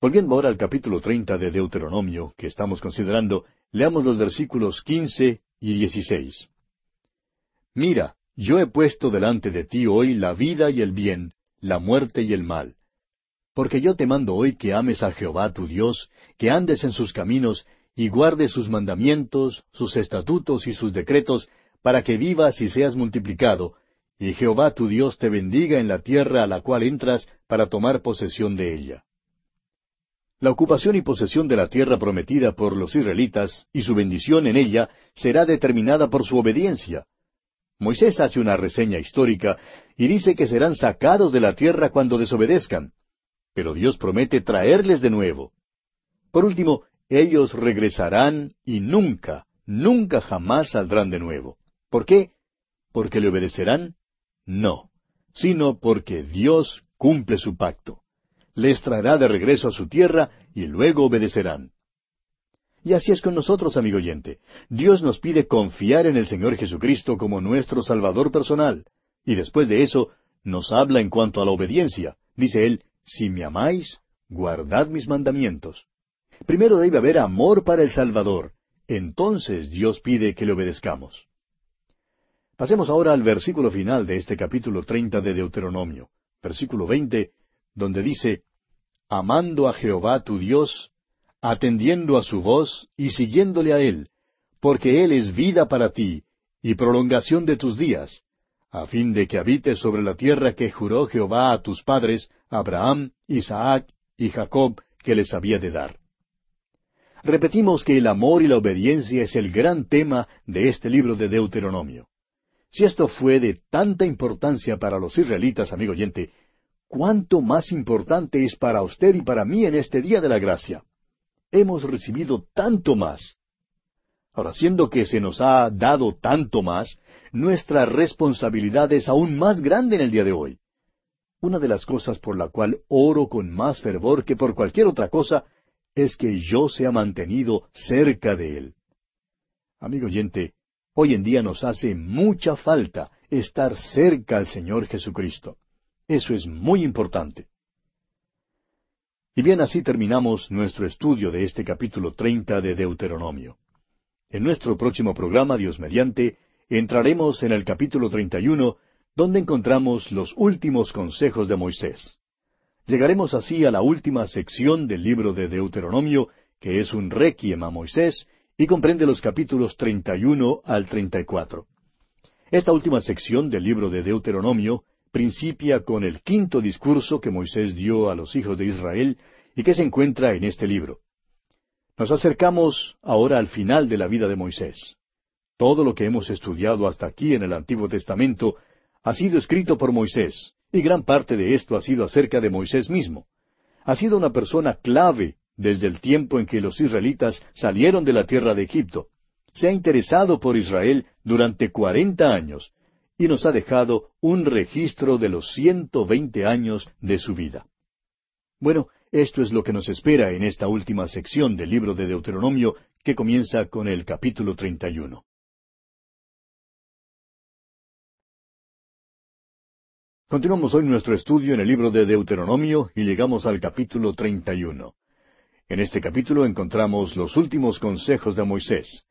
Volviendo ahora al capítulo treinta de Deuteronomio, que estamos considerando, leamos los versículos quince y dieciséis. Mira, yo he puesto delante de ti hoy la vida y el bien, la muerte y el mal. Porque yo te mando hoy que ames a Jehová tu Dios, que andes en sus caminos, y guardes sus mandamientos, sus estatutos y sus decretos, para que vivas y seas multiplicado, y Jehová tu Dios te bendiga en la tierra a la cual entras para tomar posesión de ella. La ocupación y posesión de la tierra prometida por los israelitas y su bendición en ella será determinada por su obediencia, Moisés hace una reseña histórica y dice que serán sacados de la tierra cuando desobedezcan, pero Dios promete traerles de nuevo. Por último, ellos regresarán y nunca, nunca jamás saldrán de nuevo. ¿Por qué? ¿Porque le obedecerán? No, sino porque Dios cumple su pacto. Les traerá de regreso a su tierra y luego obedecerán. Y así es con nosotros, amigo oyente. Dios nos pide confiar en el Señor Jesucristo como nuestro Salvador personal. Y después de eso, nos habla en cuanto a la obediencia. Dice Él, si me amáis, guardad mis mandamientos. Primero debe haber amor para el Salvador. Entonces Dios pide que le obedezcamos. Pasemos ahora al versículo final de este capítulo treinta de Deuteronomio, versículo veinte, donde dice, Amando a Jehová tu Dios, atendiendo a su voz y siguiéndole a Él, porque Él es vida para ti y prolongación de tus días, a fin de que habites sobre la tierra que juró Jehová a tus padres, Abraham, Isaac y Jacob, que les había de dar. Repetimos que el amor y la obediencia es el gran tema de este libro de Deuteronomio. Si esto fue de tanta importancia para los israelitas, amigo oyente, ¿cuánto más importante es para usted y para mí en este día de la gracia? hemos recibido tanto más. Ahora, siendo que se nos ha dado tanto más, nuestra responsabilidad es aún más grande en el día de hoy. Una de las cosas por la cual oro con más fervor que por cualquier otra cosa es que yo sea mantenido cerca de Él. Amigo oyente, hoy en día nos hace mucha falta estar cerca al Señor Jesucristo. Eso es muy importante. Y bien así terminamos nuestro estudio de este capítulo treinta de Deuteronomio. En nuestro próximo programa, Dios mediante, entraremos en el capítulo treinta y uno, donde encontramos los últimos consejos de Moisés. Llegaremos así a la última sección del libro de Deuteronomio, que es un requiem a Moisés, y comprende los capítulos treinta y uno al treinta y cuatro. Esta última sección del libro de Deuteronomio principia con el quinto discurso que Moisés dio a los hijos de Israel y que se encuentra en este libro. Nos acercamos ahora al final de la vida de Moisés. Todo lo que hemos estudiado hasta aquí en el Antiguo Testamento ha sido escrito por Moisés, y gran parte de esto ha sido acerca de Moisés mismo. Ha sido una persona clave desde el tiempo en que los israelitas salieron de la tierra de Egipto. Se ha interesado por Israel durante cuarenta años y nos ha dejado un registro de los ciento veinte años de su vida. Bueno, esto es lo que nos espera en esta última sección del libro de Deuteronomio que comienza con el capítulo 31. Continuamos hoy nuestro estudio en el libro de Deuteronomio y llegamos al capítulo 31. En este capítulo encontramos los últimos consejos de Moisés.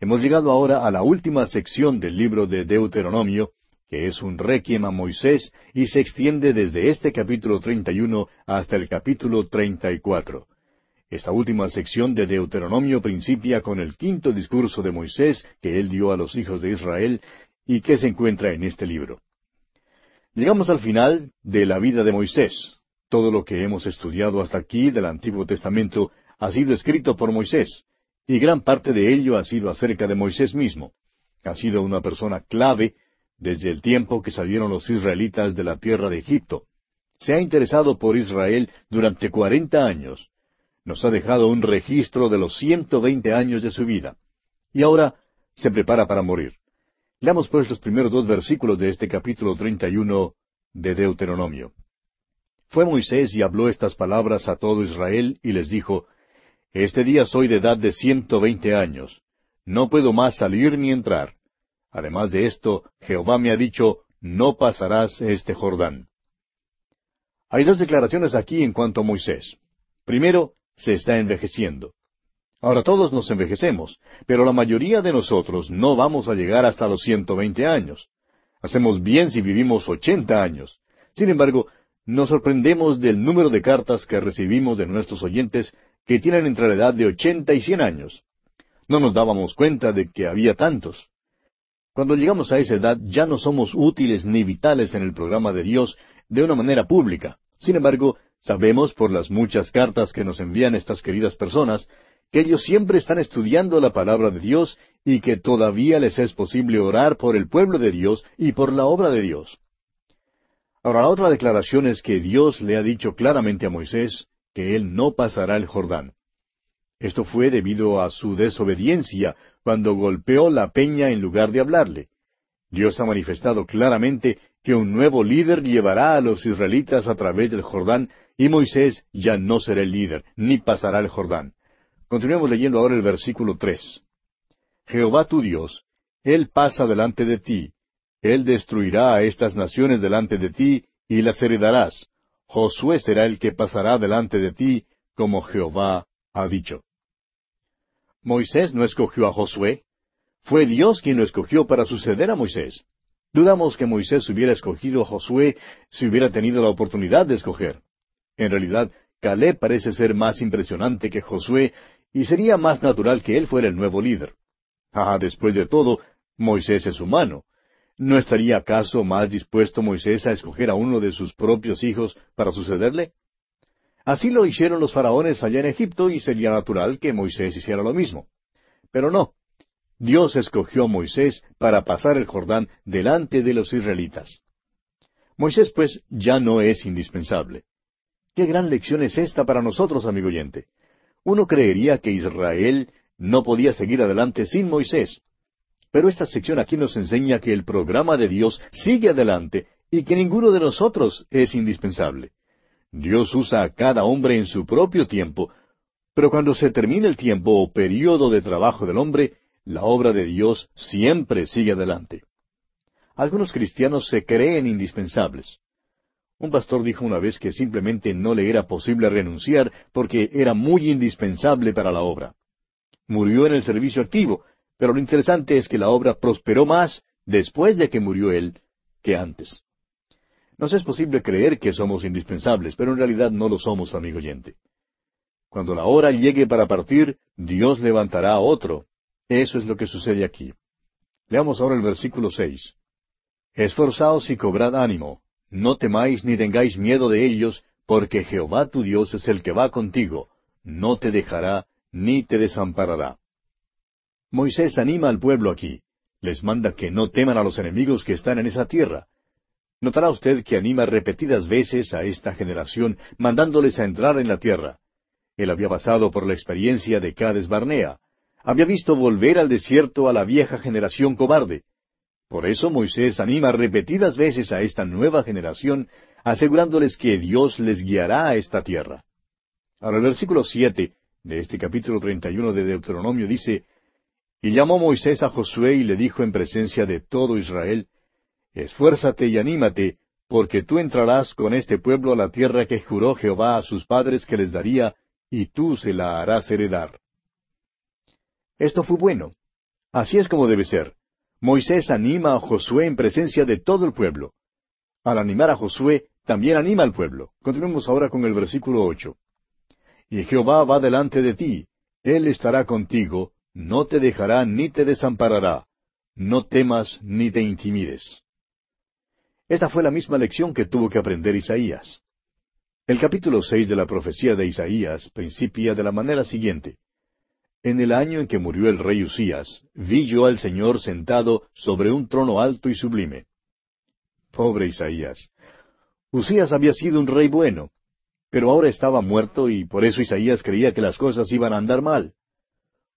Hemos llegado ahora a la última sección del libro de Deuteronomio, que es un requiem a Moisés y se extiende desde este capítulo 31 hasta el capítulo 34. Esta última sección de Deuteronomio principia con el quinto discurso de Moisés que él dio a los hijos de Israel y que se encuentra en este libro. Llegamos al final de la vida de Moisés. Todo lo que hemos estudiado hasta aquí del Antiguo Testamento ha sido escrito por Moisés, y gran parte de ello ha sido acerca de Moisés mismo. Ha sido una persona clave desde el tiempo que salieron los israelitas de la tierra de Egipto. se ha interesado por Israel durante cuarenta años. Nos ha dejado un registro de los ciento veinte años de su vida. Y ahora se prepara para morir. Leamos pues los primeros dos versículos de este capítulo treinta y uno de Deuteronomio. Fue Moisés y habló estas palabras a todo Israel y les dijo, Este día soy de edad de ciento veinte años. No puedo más salir ni entrar. Además de esto, Jehová me ha dicho, No pasarás este Jordán. Hay dos declaraciones aquí en cuanto a Moisés. Primero, se está envejeciendo. Ahora todos nos envejecemos, pero la mayoría de nosotros no vamos a llegar hasta los ciento veinte años. Hacemos bien si vivimos ochenta años. Sin embargo, nos sorprendemos del número de cartas que recibimos de nuestros oyentes que tienen entre la edad de ochenta y cien años. No nos dábamos cuenta de que había tantos. Cuando llegamos a esa edad ya no somos útiles ni vitales en el programa de Dios de una manera pública. Sin embargo, sabemos por las muchas cartas que nos envían estas queridas personas que ellos siempre están estudiando la palabra de Dios y que todavía les es posible orar por el pueblo de Dios y por la obra de Dios. Ahora, la otra declaración es que Dios le ha dicho claramente a Moisés que él no pasará el Jordán. Esto fue debido a su desobediencia cuando golpeó la peña en lugar de hablarle. Dios ha manifestado claramente que un nuevo líder llevará a los israelitas a través del Jordán y Moisés ya no será el líder, ni pasará el Jordán. Continuemos leyendo ahora el versículo tres. Jehová tu Dios, Él pasa delante de ti. Él destruirá a estas naciones delante de ti, y las heredarás. Josué será el que pasará delante de ti, como Jehová ha dicho. Moisés no escogió a Josué. Fue Dios quien lo escogió para suceder a Moisés. Dudamos que Moisés hubiera escogido a Josué si hubiera tenido la oportunidad de escoger. En realidad, Caleb parece ser más impresionante que Josué y sería más natural que él fuera el nuevo líder. Ah, después de todo, Moisés es humano. ¿No estaría acaso más dispuesto Moisés a escoger a uno de sus propios hijos para sucederle? Así lo hicieron los faraones allá en Egipto y sería natural que Moisés hiciera lo mismo. Pero no. Dios escogió a Moisés para pasar el Jordán delante de los israelitas. Moisés, pues, ya no es indispensable. Qué gran lección es esta para nosotros, amigo oyente. Uno creería que Israel no podía seguir adelante sin Moisés. Pero esta sección aquí nos enseña que el programa de Dios sigue adelante y que ninguno de nosotros es indispensable. Dios usa a cada hombre en su propio tiempo, pero cuando se termina el tiempo o período de trabajo del hombre, la obra de Dios siempre sigue adelante. Algunos cristianos se creen indispensables. Un pastor dijo una vez que simplemente no le era posible renunciar porque era muy indispensable para la obra. Murió en el servicio activo, pero lo interesante es que la obra prosperó más después de que murió él que antes. Nos es posible creer que somos indispensables, pero en realidad no lo somos, amigo oyente. Cuando la hora llegue para partir, Dios levantará a otro. Eso es lo que sucede aquí. Leamos ahora el versículo seis. Esforzaos y cobrad ánimo, no temáis ni tengáis miedo de ellos, porque Jehová tu Dios es el que va contigo, no te dejará ni te desamparará. Moisés anima al pueblo aquí. Les manda que no teman a los enemigos que están en esa tierra. Notará usted que anima repetidas veces a esta generación, mandándoles a entrar en la tierra. Él había pasado por la experiencia de Cades Barnea. Había visto volver al desierto a la vieja generación cobarde. Por eso Moisés anima repetidas veces a esta nueva generación, asegurándoles que Dios les guiará a esta tierra. Ahora el versículo siete de este capítulo treinta y uno de Deuteronomio dice Y llamó Moisés a Josué y le dijo en presencia de todo Israel Esfuérzate y anímate, porque tú entrarás con este pueblo a la tierra que juró Jehová a sus padres que les daría, y tú se la harás heredar. Esto fue bueno. Así es como debe ser. Moisés anima a Josué en presencia de todo el pueblo. Al animar a Josué, también anima al pueblo. Continuemos ahora con el versículo ocho. Y Jehová va delante de ti, Él estará contigo, no te dejará ni te desamparará. No temas ni te intimides. Esta fue la misma lección que tuvo que aprender Isaías. El capítulo seis de la profecía de Isaías principia de la manera siguiente. En el año en que murió el rey Usías, vi yo al Señor sentado sobre un trono alto y sublime. Pobre Isaías. Usías había sido un rey bueno, pero ahora estaba muerto y por eso Isaías creía que las cosas iban a andar mal.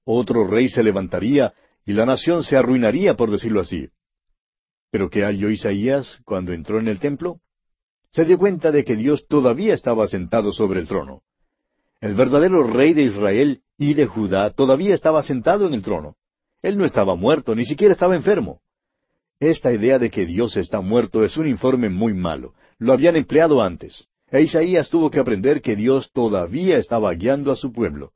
Otro rey se levantaría y la nación se arruinaría, por decirlo así. Pero ¿qué halló Isaías cuando entró en el templo? Se dio cuenta de que Dios todavía estaba sentado sobre el trono. El verdadero rey de Israel y de Judá todavía estaba sentado en el trono. Él no estaba muerto, ni siquiera estaba enfermo. Esta idea de que Dios está muerto es un informe muy malo. Lo habían empleado antes. E Isaías tuvo que aprender que Dios todavía estaba guiando a su pueblo.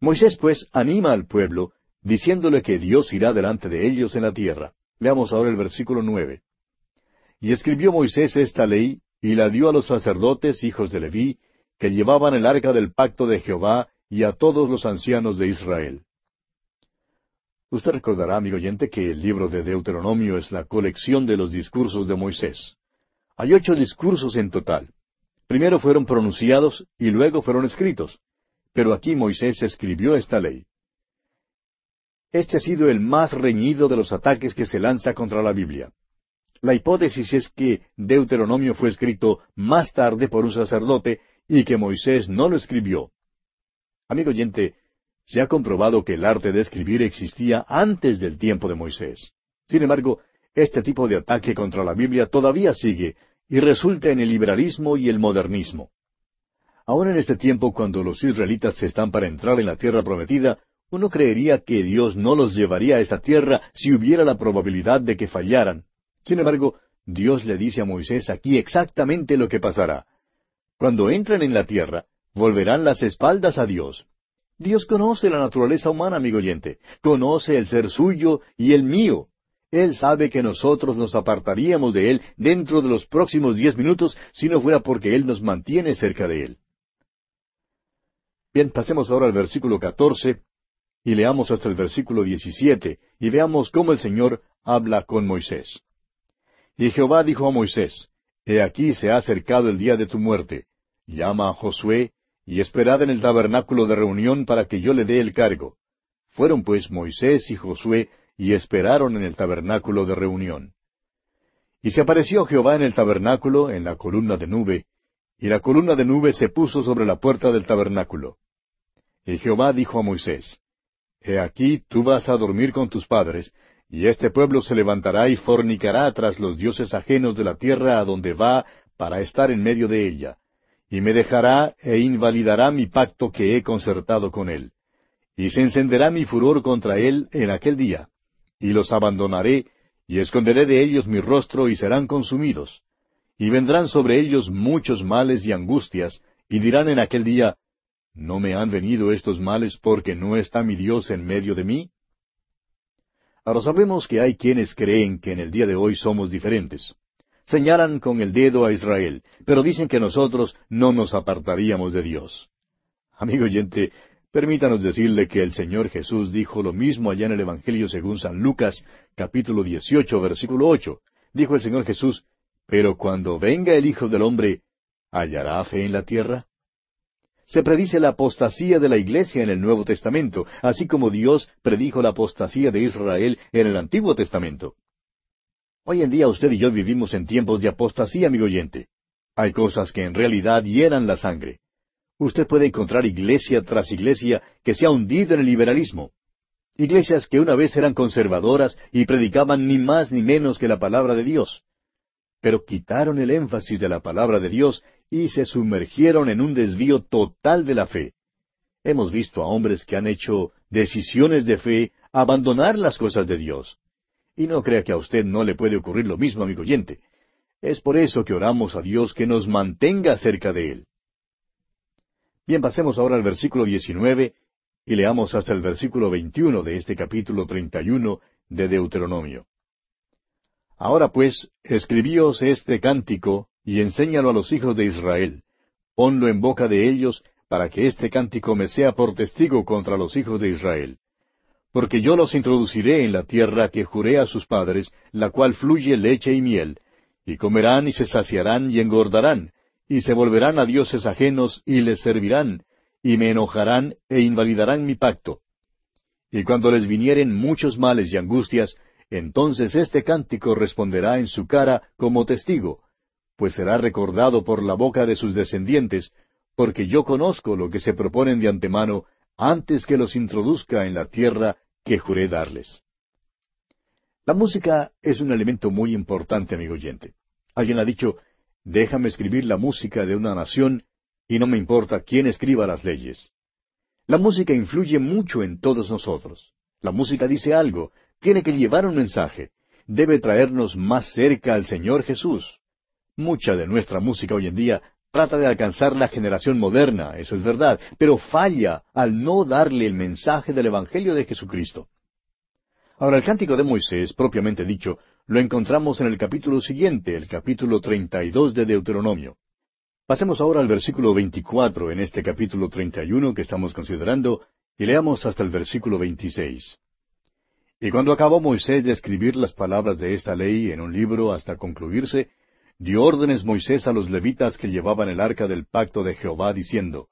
Moisés, pues, anima al pueblo, diciéndole que Dios irá delante de ellos en la tierra. Veamos ahora el versículo nueve. Y escribió Moisés esta ley, y la dio a los sacerdotes, hijos de Leví, que llevaban el arca del pacto de Jehová, y a todos los ancianos de Israel. Usted recordará, amigo oyente, que el libro de Deuteronomio es la colección de los discursos de Moisés. Hay ocho discursos en total. Primero fueron pronunciados y luego fueron escritos. Pero aquí Moisés escribió esta ley. Este ha sido el más reñido de los ataques que se lanza contra la Biblia. La hipótesis es que Deuteronomio fue escrito más tarde por un sacerdote y que Moisés no lo escribió. Amigo oyente, se ha comprobado que el arte de escribir existía antes del tiempo de Moisés. Sin embargo, este tipo de ataque contra la Biblia todavía sigue y resulta en el liberalismo y el modernismo. Aún en este tiempo, cuando los israelitas están para entrar en la tierra prometida, uno creería que Dios no los llevaría a esa tierra si hubiera la probabilidad de que fallaran. Sin embargo, Dios le dice a Moisés aquí exactamente lo que pasará. Cuando entren en la tierra, volverán las espaldas a Dios. Dios conoce la naturaleza humana, amigo oyente. Conoce el ser suyo y el mío. Él sabe que nosotros nos apartaríamos de Él dentro de los próximos diez minutos si no fuera porque Él nos mantiene cerca de Él. Bien, pasemos ahora al versículo catorce y leamos hasta el versículo diecisiete y veamos cómo el Señor habla con Moisés. Y Jehová dijo a Moisés, He aquí se ha acercado el día de tu muerte. Llama a Josué, y esperad en el tabernáculo de reunión para que yo le dé el cargo. Fueron pues Moisés y Josué, y esperaron en el tabernáculo de reunión. Y se apareció Jehová en el tabernáculo, en la columna de nube, y la columna de nube se puso sobre la puerta del tabernáculo. Y Jehová dijo a Moisés, He aquí tú vas a dormir con tus padres, y este pueblo se levantará y fornicará tras los dioses ajenos de la tierra a donde va para estar en medio de ella y me dejará e invalidará mi pacto que he concertado con él. Y se encenderá mi furor contra él en aquel día, y los abandonaré, y esconderé de ellos mi rostro y serán consumidos. Y vendrán sobre ellos muchos males y angustias, y dirán en aquel día, ¿no me han venido estos males porque no está mi Dios en medio de mí? Ahora sabemos que hay quienes creen que en el día de hoy somos diferentes señalan con el dedo a Israel, pero dicen que nosotros no nos apartaríamos de Dios. Amigo oyente, permítanos decirle que el Señor Jesús dijo lo mismo allá en el Evangelio según San Lucas, capítulo 18, versículo 8. Dijo el Señor Jesús, pero cuando venga el Hijo del Hombre, ¿hallará fe en la tierra? Se predice la apostasía de la iglesia en el Nuevo Testamento, así como Dios predijo la apostasía de Israel en el Antiguo Testamento. Hoy en día usted y yo vivimos en tiempos de apostasía, amigo oyente. Hay cosas que en realidad hieran la sangre. Usted puede encontrar iglesia tras iglesia que se ha hundido en el liberalismo. Iglesias que una vez eran conservadoras y predicaban ni más ni menos que la palabra de Dios. Pero quitaron el énfasis de la palabra de Dios y se sumergieron en un desvío total de la fe. Hemos visto a hombres que han hecho decisiones de fe abandonar las cosas de Dios. Y no crea que a usted no le puede ocurrir lo mismo, amigo oyente. Es por eso que oramos a Dios que nos mantenga cerca de Él. Bien, pasemos ahora al versículo 19 y leamos hasta el versículo 21 de este capítulo 31 de Deuteronomio. Ahora pues, escribíos este cántico y enséñalo a los hijos de Israel. Ponlo en boca de ellos para que este cántico me sea por testigo contra los hijos de Israel porque yo los introduciré en la tierra que juré a sus padres, la cual fluye leche y miel, y comerán y se saciarán y engordarán, y se volverán a dioses ajenos y les servirán, y me enojarán e invalidarán mi pacto. Y cuando les vinieren muchos males y angustias, entonces este cántico responderá en su cara como testigo, pues será recordado por la boca de sus descendientes, porque yo conozco lo que se proponen de antemano antes que los introduzca en la tierra que juré darles. La música es un elemento muy importante, amigo oyente. Alguien ha dicho, déjame escribir la música de una nación y no me importa quién escriba las leyes. La música influye mucho en todos nosotros. La música dice algo, tiene que llevar un mensaje, debe traernos más cerca al Señor Jesús. Mucha de nuestra música hoy en día trata de alcanzar la generación moderna, eso es verdad, pero falla al no darle el mensaje del Evangelio de Jesucristo. Ahora, el cántico de Moisés, propiamente dicho, lo encontramos en el capítulo siguiente, el capítulo treinta y dos de Deuteronomio. Pasemos ahora al versículo veinticuatro en este capítulo treinta y uno que estamos considerando, y leamos hasta el versículo veintiséis. Y cuando acabó Moisés de escribir las palabras de esta ley en un libro hasta concluirse, dio órdenes Moisés a los levitas que llevaban el arca del pacto de Jehová, diciendo,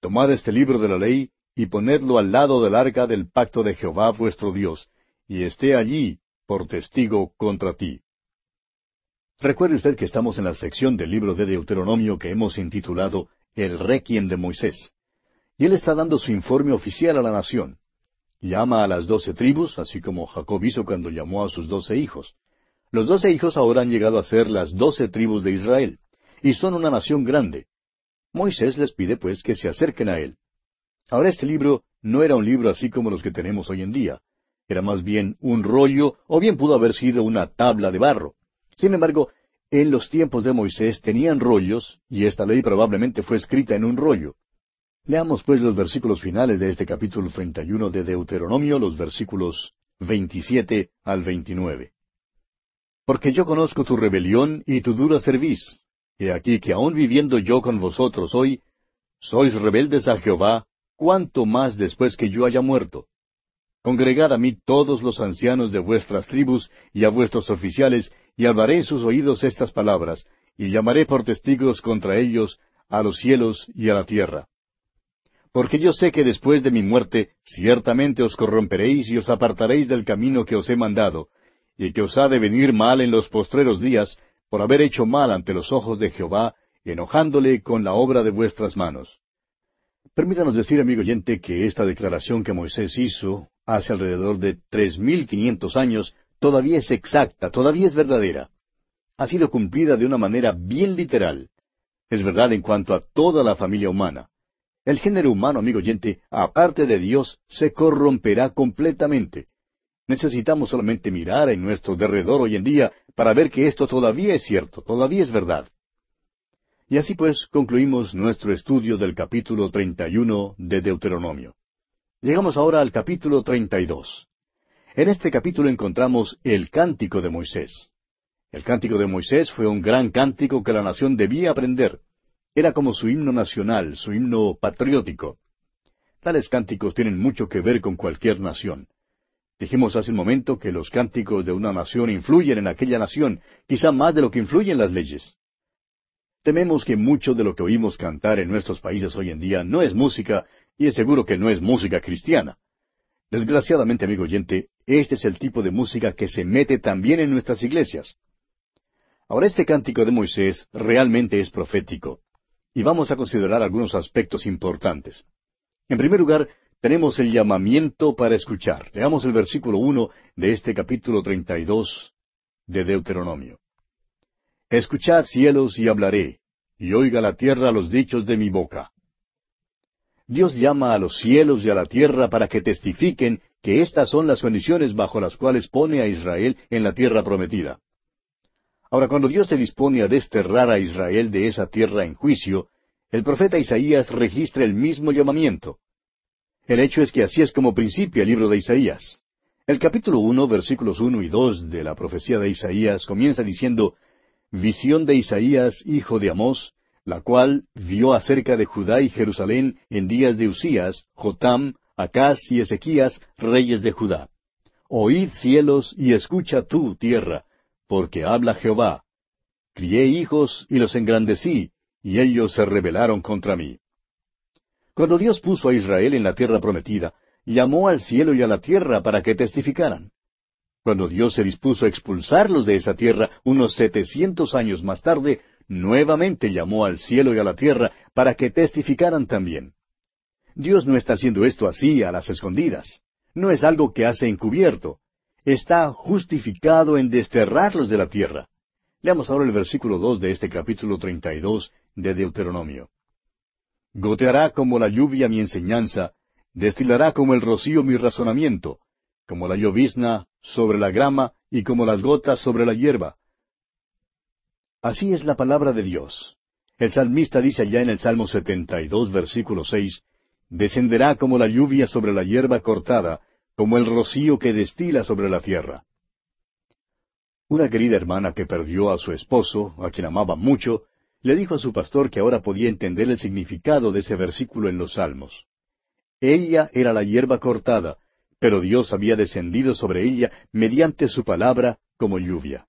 Tomad este libro de la ley, y ponedlo al lado del arca del pacto de Jehová vuestro Dios, y esté allí por testigo contra ti. Recuerde usted que estamos en la sección del libro de Deuteronomio que hemos intitulado El Requiem de Moisés. Y él está dando su informe oficial a la nación. Llama a las doce tribus, así como Jacob hizo cuando llamó a sus doce hijos. Los doce hijos ahora han llegado a ser las doce tribus de Israel, y son una nación grande. Moisés les pide pues que se acerquen a él. Ahora este libro no era un libro así como los que tenemos hoy en día. Era más bien un rollo, o bien pudo haber sido una tabla de barro. Sin embargo, en los tiempos de Moisés tenían rollos, y esta ley probablemente fue escrita en un rollo. Leamos pues los versículos finales de este capítulo 31 de Deuteronomio, los versículos 27 al 29. Porque yo conozco tu rebelión y tu dura cerviz. He aquí que aun viviendo yo con vosotros hoy, sois rebeldes a Jehová, cuanto más después que yo haya muerto. Congregad a mí todos los ancianos de vuestras tribus y a vuestros oficiales, y hablaré en sus oídos estas palabras, y llamaré por testigos contra ellos a los cielos y a la tierra. Porque yo sé que después de mi muerte ciertamente os corromperéis y os apartaréis del camino que os he mandado, y que os ha de venir mal en los postreros días, por haber hecho mal ante los ojos de Jehová, enojándole con la obra de vuestras manos. Permítanos decir, amigo oyente, que esta declaración que Moisés hizo hace alrededor de tres mil quinientos años, todavía es exacta, todavía es verdadera. Ha sido cumplida de una manera bien literal. Es verdad en cuanto a toda la familia humana. El género humano, amigo oyente, aparte de Dios, se corromperá completamente. Necesitamos solamente mirar en nuestro derredor hoy en día para ver que esto todavía es cierto, todavía es verdad. Y así pues concluimos nuestro estudio del capítulo 31 de Deuteronomio. Llegamos ahora al capítulo 32. En este capítulo encontramos el cántico de Moisés. El cántico de Moisés fue un gran cántico que la nación debía aprender. Era como su himno nacional, su himno patriótico. Tales cánticos tienen mucho que ver con cualquier nación. Dijimos hace un momento que los cánticos de una nación influyen en aquella nación, quizá más de lo que influyen las leyes. Tememos que mucho de lo que oímos cantar en nuestros países hoy en día no es música, y es seguro que no es música cristiana. Desgraciadamente, amigo oyente, este es el tipo de música que se mete también en nuestras iglesias. Ahora, este cántico de Moisés realmente es profético, y vamos a considerar algunos aspectos importantes. En primer lugar, tenemos el llamamiento para escuchar. Leamos el versículo uno de este capítulo treinta y dos de Deuteronomio. Escuchad cielos y hablaré, y oiga la tierra los dichos de mi boca. Dios llama a los cielos y a la tierra para que testifiquen que estas son las condiciones bajo las cuales pone a Israel en la tierra prometida. Ahora, cuando Dios se dispone a desterrar a Israel de esa tierra en juicio, el profeta Isaías registra el mismo llamamiento. El hecho es que así es como principia el libro de Isaías. El capítulo uno, versículos uno y dos de la profecía de Isaías comienza diciendo Visión de Isaías, hijo de Amós, la cual vio acerca de Judá y Jerusalén en días de Usías, Jotam, Acaz y Ezequías, reyes de Judá. Oíd cielos y escucha tú, tierra, porque habla Jehová. Crié hijos y los engrandecí, y ellos se rebelaron contra mí. Cuando Dios puso a Israel en la tierra prometida, llamó al cielo y a la tierra para que testificaran. Cuando Dios se dispuso a expulsarlos de esa tierra unos setecientos años más tarde, nuevamente llamó al cielo y a la tierra para que testificaran también. Dios no está haciendo esto así a las escondidas. No es algo que hace encubierto. Está justificado en desterrarlos de la tierra. Leamos ahora el versículo dos de este capítulo treinta y dos de Deuteronomio. Goteará como la lluvia mi enseñanza, destilará como el rocío mi razonamiento, como la llovizna sobre la grama y como las gotas sobre la hierba. Así es la palabra de Dios. El salmista dice allá en el Salmo 72, versículo 6, Descenderá como la lluvia sobre la hierba cortada, como el rocío que destila sobre la tierra. Una querida hermana que perdió a su esposo, a quien amaba mucho, le dijo a su pastor que ahora podía entender el significado de ese versículo en los Salmos. Ella era la hierba cortada, pero Dios había descendido sobre ella mediante su palabra como lluvia.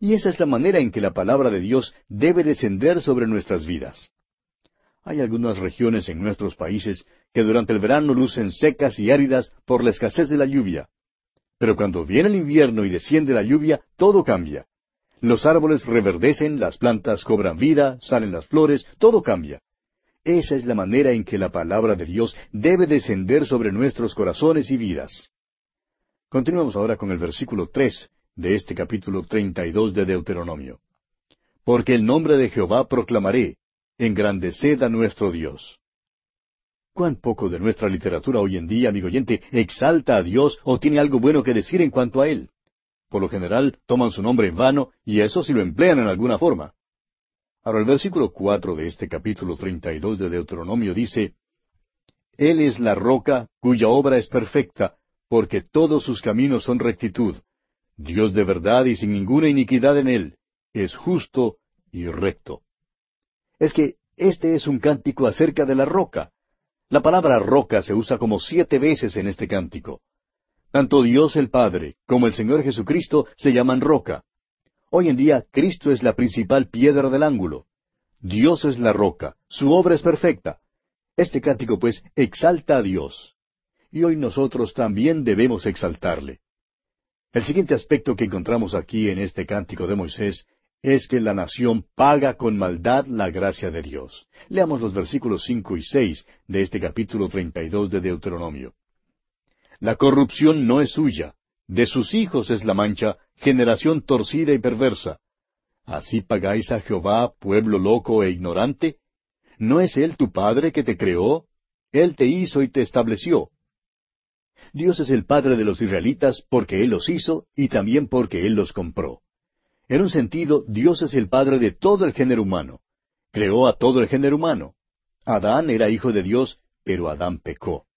Y esa es la manera en que la palabra de Dios debe descender sobre nuestras vidas. Hay algunas regiones en nuestros países que durante el verano lucen secas y áridas por la escasez de la lluvia. Pero cuando viene el invierno y desciende la lluvia, todo cambia. Los árboles reverdecen, las plantas cobran vida, salen las flores, todo cambia. Esa es la manera en que la palabra de Dios debe descender sobre nuestros corazones y vidas. Continuamos ahora con el versículo tres de este capítulo treinta y dos de Deuteronomio. Porque el nombre de Jehová proclamaré, engrandeced a nuestro Dios. ¿Cuán poco de nuestra literatura hoy en día, amigo oyente, exalta a Dios o tiene algo bueno que decir en cuanto a Él? Por lo general toman su nombre en vano y eso si lo emplean en alguna forma. Ahora el versículo cuatro de este capítulo treinta y dos de Deuteronomio dice Él es la roca cuya obra es perfecta, porque todos sus caminos son rectitud. Dios de verdad y sin ninguna iniquidad en él. Es justo y recto. Es que este es un cántico acerca de la roca. La palabra roca se usa como siete veces en este cántico. Tanto Dios el Padre como el Señor Jesucristo se llaman roca. Hoy en día Cristo es la principal piedra del ángulo. Dios es la roca, su obra es perfecta. Este cántico pues exalta a Dios. Y hoy nosotros también debemos exaltarle. El siguiente aspecto que encontramos aquí en este cántico de Moisés es que la nación paga con maldad la gracia de Dios. Leamos los versículos cinco y seis de este capítulo treinta y dos de Deuteronomio. La corrupción no es suya, de sus hijos es la mancha, generación torcida y perversa. ¿Así pagáis a Jehová, pueblo loco e ignorante? ¿No es Él tu Padre que te creó? Él te hizo y te estableció. Dios es el Padre de los israelitas porque Él los hizo y también porque Él los compró. En un sentido, Dios es el Padre de todo el género humano. Creó a todo el género humano. Adán era hijo de Dios, pero Adán pecó.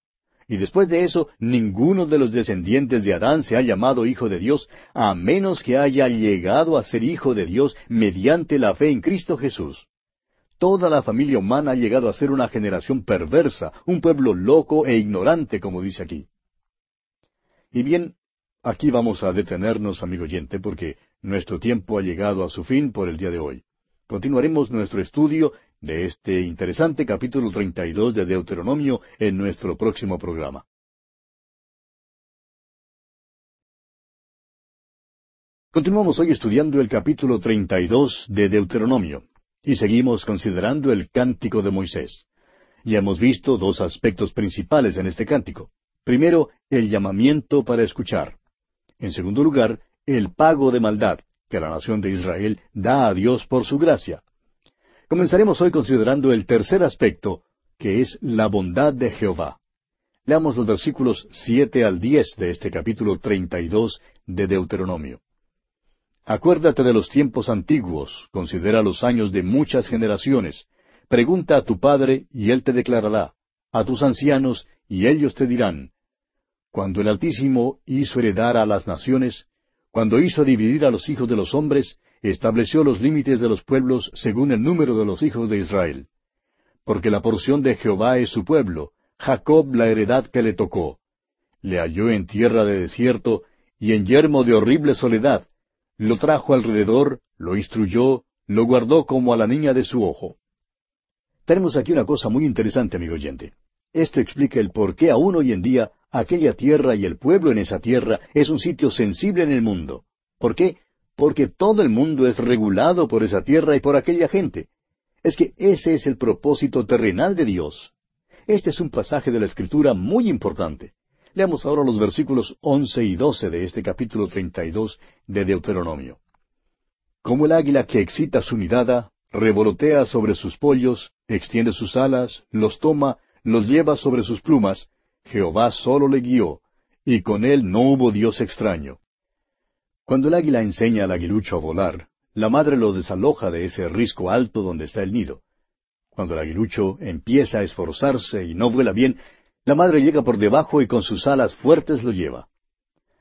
Y después de eso, ninguno de los descendientes de Adán se ha llamado hijo de Dios, a menos que haya llegado a ser hijo de Dios mediante la fe en Cristo Jesús. Toda la familia humana ha llegado a ser una generación perversa, un pueblo loco e ignorante, como dice aquí. Y bien, aquí vamos a detenernos, amigo oyente, porque nuestro tiempo ha llegado a su fin por el día de hoy. Continuaremos nuestro estudio de este interesante capítulo 32 de Deuteronomio en nuestro próximo programa. Continuamos hoy estudiando el capítulo 32 de Deuteronomio y seguimos considerando el cántico de Moisés. Ya hemos visto dos aspectos principales en este cántico. Primero, el llamamiento para escuchar. En segundo lugar, el pago de maldad, que la nación de Israel da a Dios por su gracia. Comenzaremos hoy considerando el tercer aspecto, que es la bondad de Jehová. Leamos los versículos siete al diez de este capítulo treinta y dos de Deuteronomio. Acuérdate de los tiempos antiguos, considera los años de muchas generaciones. Pregunta a tu padre, y él te declarará, a tus ancianos, y ellos te dirán. Cuando el Altísimo hizo heredar a las naciones, cuando hizo dividir a los hijos de los hombres, estableció los límites de los pueblos según el número de los hijos de Israel. Porque la porción de Jehová es su pueblo, Jacob la heredad que le tocó. Le halló en tierra de desierto y en yermo de horrible soledad. Lo trajo alrededor, lo instruyó, lo guardó como a la niña de su ojo. Tenemos aquí una cosa muy interesante, amigo oyente. Esto explica el por qué aún hoy en día aquella tierra y el pueblo en esa tierra es un sitio sensible en el mundo. ¿Por qué? Porque todo el mundo es regulado por esa tierra y por aquella gente. Es que ese es el propósito terrenal de Dios. Este es un pasaje de la Escritura muy importante. Leamos ahora los versículos once y doce de este capítulo treinta y dos de Deuteronomio. Como el águila que excita su nidada, revolotea sobre sus pollos, extiende sus alas, los toma, los lleva sobre sus plumas, Jehová solo le guió, y con él no hubo Dios extraño. Cuando el águila enseña al aguilucho a volar, la madre lo desaloja de ese risco alto donde está el nido. Cuando el aguilucho empieza a esforzarse y no vuela bien, la madre llega por debajo y con sus alas fuertes lo lleva.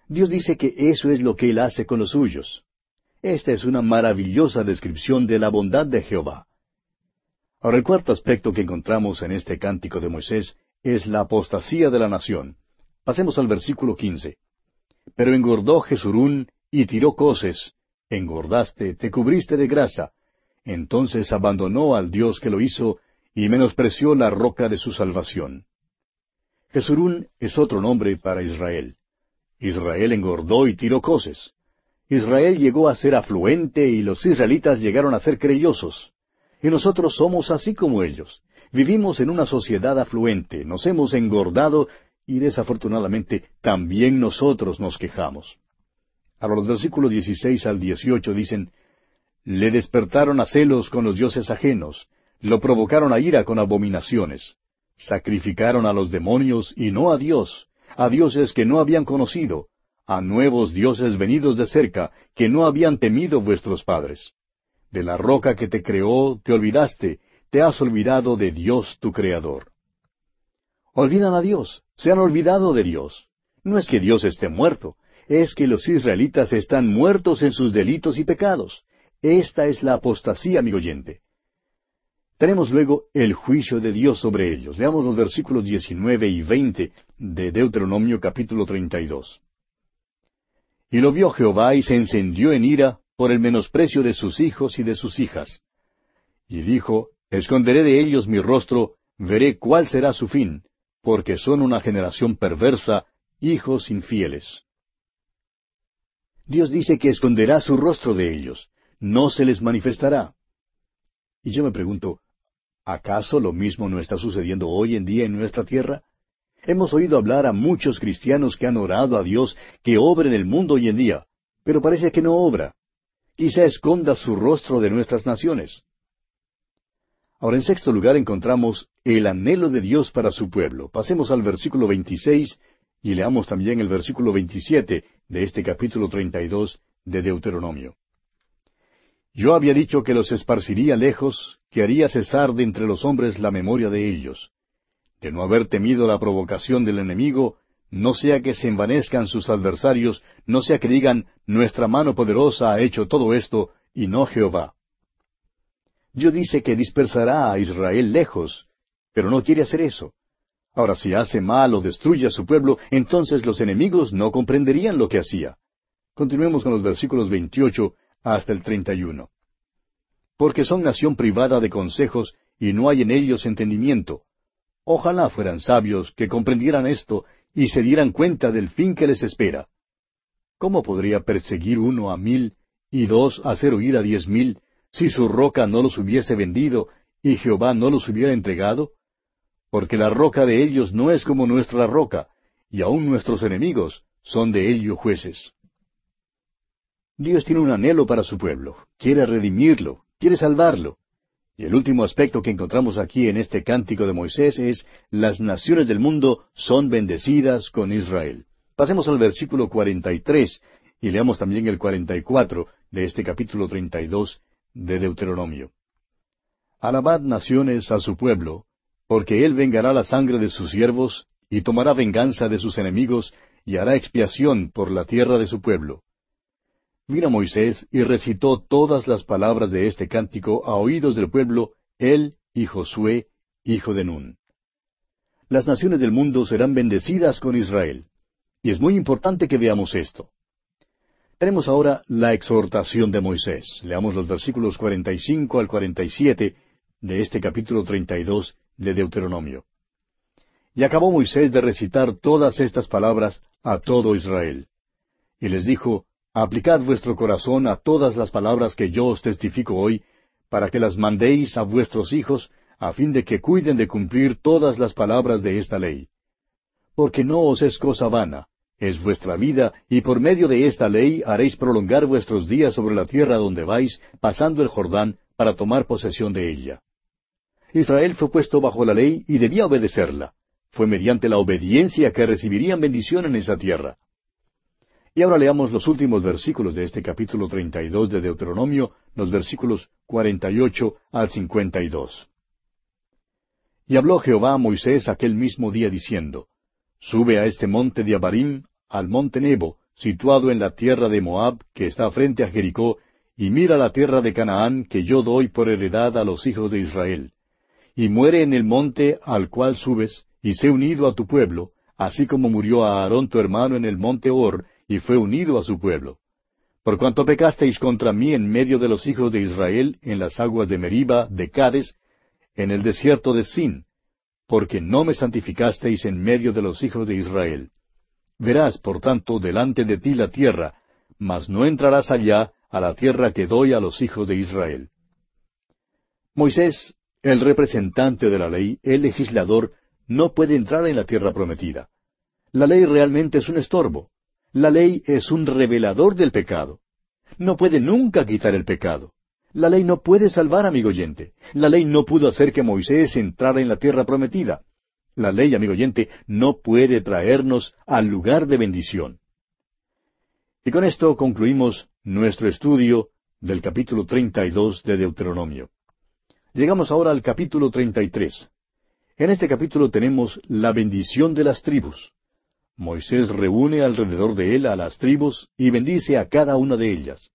Dios dice que eso es lo que Él hace con los suyos. Esta es una maravillosa descripción de la bondad de Jehová. Ahora el cuarto aspecto que encontramos en este cántico de Moisés es la apostasía de la nación. Pasemos al versículo quince. Pero engordó Jesurún y tiró coces. Engordaste, te cubriste de grasa. Entonces abandonó al Dios que lo hizo y menospreció la roca de su salvación. Jesurún es otro nombre para Israel. Israel engordó y tiró coces. Israel llegó a ser afluente y los israelitas llegaron a ser creyosos. Y nosotros somos así como ellos. Vivimos en una sociedad afluente, nos hemos engordado y desafortunadamente también nosotros nos quejamos. A los versículos 16 al 18 dicen, Le despertaron a celos con los dioses ajenos, lo provocaron a ira con abominaciones. Sacrificaron a los demonios y no a Dios, a dioses que no habían conocido, a nuevos dioses venidos de cerca, que no habían temido vuestros padres. De la roca que te creó te olvidaste, te has olvidado de Dios tu Creador. Olvidan a Dios, se han olvidado de Dios. No es que Dios esté muerto, es que los israelitas están muertos en sus delitos y pecados. Esta es la apostasía, amigo oyente. Tenemos luego el juicio de Dios sobre ellos. Leamos los versículos 19 y 20 de Deuteronomio capítulo 32. Y lo vio Jehová y se encendió en ira por el menosprecio de sus hijos y de sus hijas. Y dijo, Esconderé de ellos mi rostro, veré cuál será su fin, porque son una generación perversa, hijos infieles. Dios dice que esconderá su rostro de ellos, no se les manifestará. Y yo me pregunto, ¿Acaso lo mismo no está sucediendo hoy en día en nuestra tierra? Hemos oído hablar a muchos cristianos que han orado a Dios que obra en el mundo hoy en día, pero parece que no obra. Quizá esconda su rostro de nuestras naciones. Ahora, en sexto lugar encontramos el anhelo de Dios para su pueblo. Pasemos al versículo 26 y leamos también el versículo 27 de este capítulo 32 de Deuteronomio. Yo había dicho que los esparciría lejos, que haría cesar de entre los hombres la memoria de ellos. De no haber temido la provocación del enemigo, no sea que se envanezcan sus adversarios, no sea que digan, nuestra mano poderosa ha hecho todo esto, y no Jehová. Dios dice que dispersará a Israel lejos, pero no quiere hacer eso. Ahora, si hace mal o destruye a su pueblo, entonces los enemigos no comprenderían lo que hacía. Continuemos con los versículos 28 hasta el 31. Porque son nación privada de consejos y no hay en ellos entendimiento. Ojalá fueran sabios que comprendieran esto y se dieran cuenta del fin que les espera. ¿Cómo podría perseguir uno a mil y dos hacer huir a diez mil si su roca no los hubiese vendido y Jehová no los hubiera entregado? Porque la roca de ellos no es como nuestra roca, y aun nuestros enemigos son de ellos jueces. Dios tiene un anhelo para su pueblo, quiere redimirlo, quiere salvarlo. Y el último aspecto que encontramos aquí en este cántico de Moisés es, las naciones del mundo son bendecidas con Israel. Pasemos al versículo 43 y leamos también el 44 de este capítulo 32 de Deuteronomio. Alabad naciones a su pueblo, porque él vengará la sangre de sus siervos, y tomará venganza de sus enemigos, y hará expiación por la tierra de su pueblo. Vino Moisés y recitó todas las palabras de este cántico a oídos del pueblo, él y Josué, hijo de Nun. Las naciones del mundo serán bendecidas con Israel. Y es muy importante que veamos esto. Tenemos ahora la exhortación de Moisés. Leamos los versículos 45 al 47 de este capítulo 32 de Deuteronomio. Y acabó Moisés de recitar todas estas palabras a todo Israel. Y les dijo, aplicad vuestro corazón a todas las palabras que yo os testifico hoy, para que las mandéis a vuestros hijos, a fin de que cuiden de cumplir todas las palabras de esta ley. Porque no os es cosa vana, es vuestra vida, y por medio de esta ley haréis prolongar vuestros días sobre la tierra donde vais, pasando el Jordán, para tomar posesión de ella. Israel fue puesto bajo la ley y debía obedecerla. Fue mediante la obediencia que recibirían bendición en esa tierra. Y ahora leamos los últimos versículos de este capítulo 32 de Deuteronomio, los versículos 48 al 52. Y habló Jehová a Moisés aquel mismo día diciendo, Sube a este monte de Abarim, al monte Nebo, situado en la tierra de Moab, que está frente a Jericó, y mira la tierra de Canaán, que yo doy por heredad a los hijos de Israel. Y muere en el monte al cual subes, y sé unido a tu pueblo, así como murió Aarón tu hermano en el monte Hor, y fue unido a su pueblo. Por cuanto pecasteis contra mí en medio de los hijos de Israel, en las aguas de Meriba, de Cades, en el desierto de Sin, porque no me santificasteis en medio de los hijos de Israel. Verás, por tanto, delante de ti la tierra, mas no entrarás allá a la tierra que doy a los hijos de Israel. Moisés, el representante de la ley, el legislador, no puede entrar en la tierra prometida. La ley realmente es un estorbo. La ley es un revelador del pecado. No puede nunca quitar el pecado. La ley no puede salvar, amigo oyente. La ley no pudo hacer que Moisés entrara en la tierra prometida. La ley, amigo oyente, no puede traernos al lugar de bendición. Y con esto concluimos nuestro estudio del capítulo 32 de Deuteronomio. Llegamos ahora al capítulo 33. En este capítulo tenemos la bendición de las tribus. Moisés reúne alrededor de él a las tribus y bendice a cada una de ellas.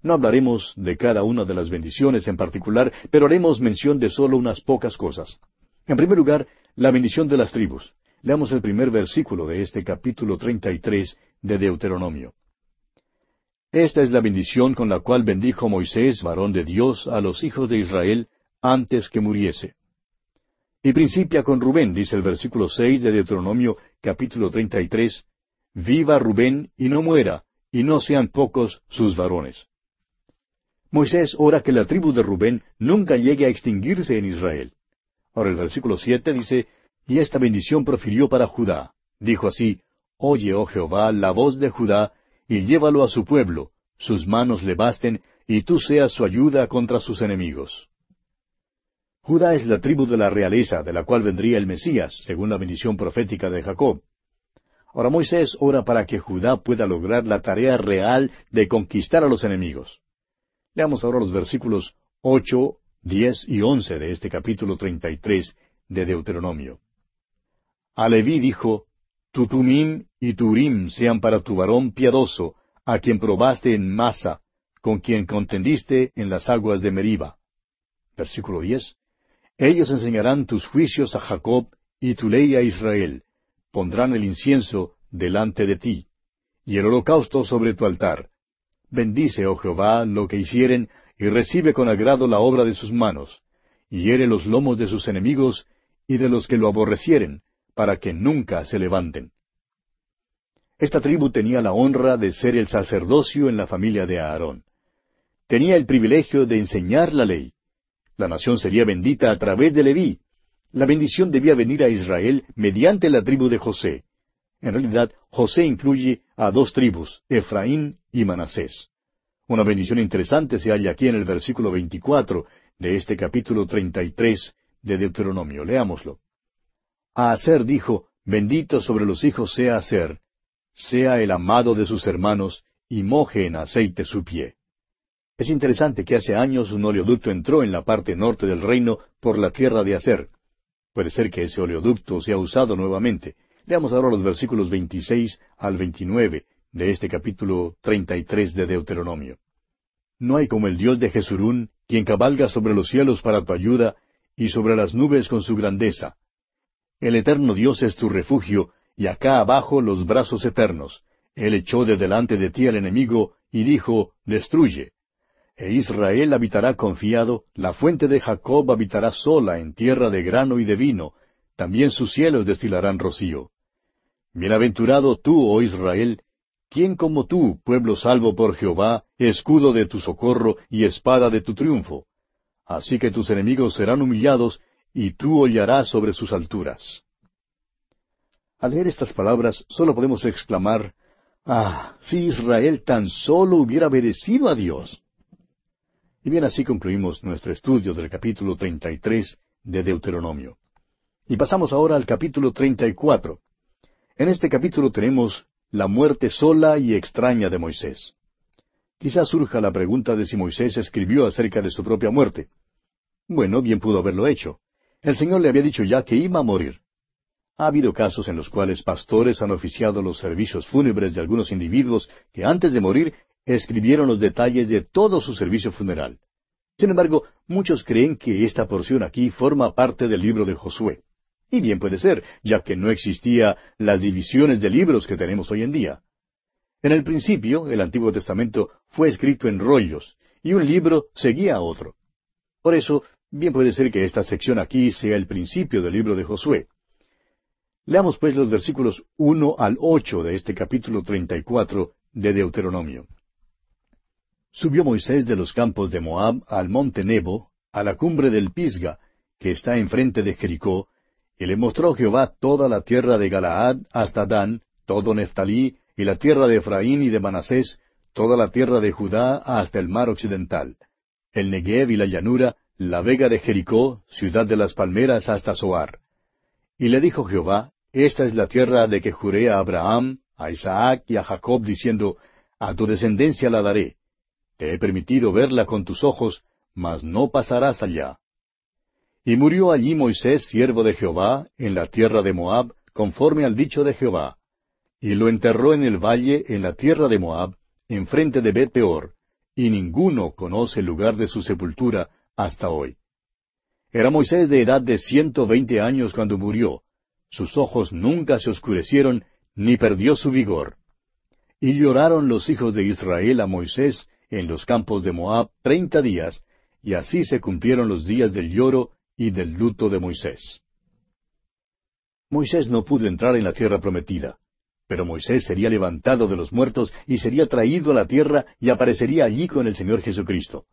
No hablaremos de cada una de las bendiciones en particular, pero haremos mención de solo unas pocas cosas. En primer lugar, la bendición de las tribus. Leamos el primer versículo de este capítulo 33 de Deuteronomio. Esta es la bendición con la cual bendijo Moisés, varón de Dios, a los hijos de Israel, antes que muriese. Y principia con Rubén, dice el versículo seis de Deuteronomio capítulo 33, Viva Rubén y no muera, y no sean pocos sus varones. Moisés ora que la tribu de Rubén nunca llegue a extinguirse en Israel. Ahora el versículo siete dice, Y esta bendición profirió para Judá. Dijo así, Oye, oh Jehová, la voz de Judá, y llévalo a su pueblo, sus manos le basten, y tú seas su ayuda contra sus enemigos. Judá es la tribu de la realeza, de la cual vendría el Mesías, según la bendición profética de Jacob. Ahora Moisés ora para que Judá pueda lograr la tarea real de conquistar a los enemigos. Leamos ahora los versículos ocho diez y once de este capítulo treinta y tres de Deuteronomio. A Leví dijo, Tu tumim y turim sean para tu varón piadoso, a quien probaste en Masa, con quien contendiste en las aguas de Meriba. Versículo diez. Ellos enseñarán tus juicios a Jacob y tu ley a Israel. Pondrán el incienso delante de ti, y el holocausto sobre tu altar. Bendice, oh Jehová, lo que hicieren, y recibe con agrado la obra de sus manos, y hiere los lomos de sus enemigos y de los que lo aborrecieren, para que nunca se levanten. Esta tribu tenía la honra de ser el sacerdocio en la familia de Aarón. Tenía el privilegio de enseñar la ley. La nación sería bendita a través de Leví. La bendición debía venir a Israel mediante la tribu de José. En realidad, José incluye a dos tribus, Efraín y Manasés. Una bendición interesante se halla aquí en el versículo 24 de este capítulo 33 de Deuteronomio. Leámoslo. A Aser dijo, Bendito sobre los hijos sea Aser, sea el amado de sus hermanos, y moje en aceite su pie. Es interesante que hace años un oleoducto entró en la parte norte del reino por la tierra de Aser. Puede ser que ese oleoducto sea usado nuevamente. Leamos ahora los versículos 26 al 29 de este capítulo 33 de Deuteronomio. No hay como el Dios de Jesurún, quien cabalga sobre los cielos para tu ayuda, y sobre las nubes con su grandeza. El eterno Dios es tu refugio, y acá abajo los brazos eternos. Él echó de delante de ti al enemigo, y dijo, Destruye. E Israel habitará confiado, la fuente de Jacob habitará sola en tierra de grano y de vino, también sus cielos destilarán rocío. Bienaventurado tú, oh Israel, ¿quién como tú, pueblo salvo por Jehová, escudo de tu socorro y espada de tu triunfo? Así que tus enemigos serán humillados, y tú hollarás sobre sus alturas. Al leer estas palabras solo podemos exclamar, Ah, si Israel tan solo hubiera obedecido a Dios. Y bien así concluimos nuestro estudio del capítulo 33 de Deuteronomio. Y pasamos ahora al capítulo 34. En este capítulo tenemos la muerte sola y extraña de Moisés. Quizás surja la pregunta de si Moisés escribió acerca de su propia muerte. Bueno, bien pudo haberlo hecho. El Señor le había dicho ya que iba a morir. Ha habido casos en los cuales pastores han oficiado los servicios fúnebres de algunos individuos que antes de morir escribieron los detalles de todo su servicio funeral. Sin embargo, muchos creen que esta porción aquí forma parte del libro de Josué. Y bien puede ser, ya que no existía las divisiones de libros que tenemos hoy en día. En el principio, el Antiguo Testamento fue escrito en rollos, y un libro seguía a otro. Por eso, bien puede ser que esta sección aquí sea el principio del libro de Josué. Leamos pues los versículos uno al ocho de este capítulo treinta y cuatro de Deuteronomio. Subió Moisés de los campos de Moab al monte Nebo, a la cumbre del Pisga, que está enfrente de Jericó, y le mostró Jehová toda la tierra de Galaad hasta Dan, todo Neftalí, y la tierra de Efraín y de Manasés, toda la tierra de Judá hasta el mar occidental, el Negev y la llanura, la vega de Jericó, ciudad de las palmeras hasta Zoar. Y le dijo Jehová, Esta es la tierra de que juré a Abraham, a Isaac y a Jacob, diciendo, A tu descendencia la daré. Te he permitido verla con tus ojos, mas no pasarás allá. Y murió allí Moisés, siervo de Jehová, en la tierra de Moab, conforme al dicho de Jehová. Y lo enterró en el valle, en la tierra de Moab, enfrente de Bet Peor, y ninguno conoce el lugar de su sepultura hasta hoy. Era Moisés de edad de ciento veinte años cuando murió. Sus ojos nunca se oscurecieron, ni perdió su vigor. Y lloraron los hijos de Israel a Moisés en los campos de Moab treinta días, y así se cumplieron los días del lloro y del luto de Moisés. Moisés no pudo entrar en la tierra prometida, pero Moisés sería levantado de los muertos y sería traído a la tierra y aparecería allí con el Señor Jesucristo.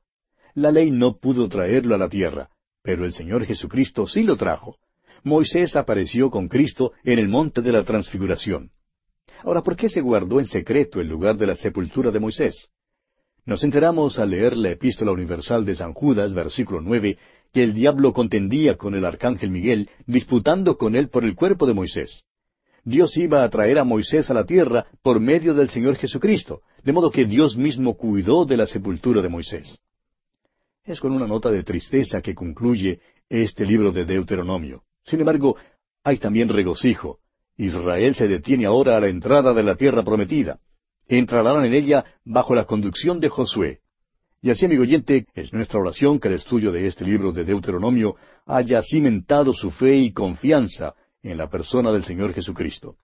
La ley no pudo traerlo a la tierra, pero el Señor Jesucristo sí lo trajo. Moisés apareció con Cristo en el monte de la transfiguración. Ahora, ¿por qué se guardó en secreto el lugar de la sepultura de Moisés? Nos enteramos al leer la epístola universal de San Judas, versículo nueve, que el diablo contendía con el arcángel Miguel, disputando con él por el cuerpo de Moisés. Dios iba a traer a Moisés a la tierra por medio del Señor Jesucristo, de modo que Dios mismo cuidó de la sepultura de Moisés. Es con una nota de tristeza que concluye este libro de Deuteronomio. Sin embargo, hay también regocijo. Israel se detiene ahora a la entrada de la tierra prometida entrarán en ella bajo la conducción de Josué. Y así, amigo oyente, es nuestra oración que el estudio de este libro de Deuteronomio haya cimentado su fe y confianza en la persona del Señor Jesucristo.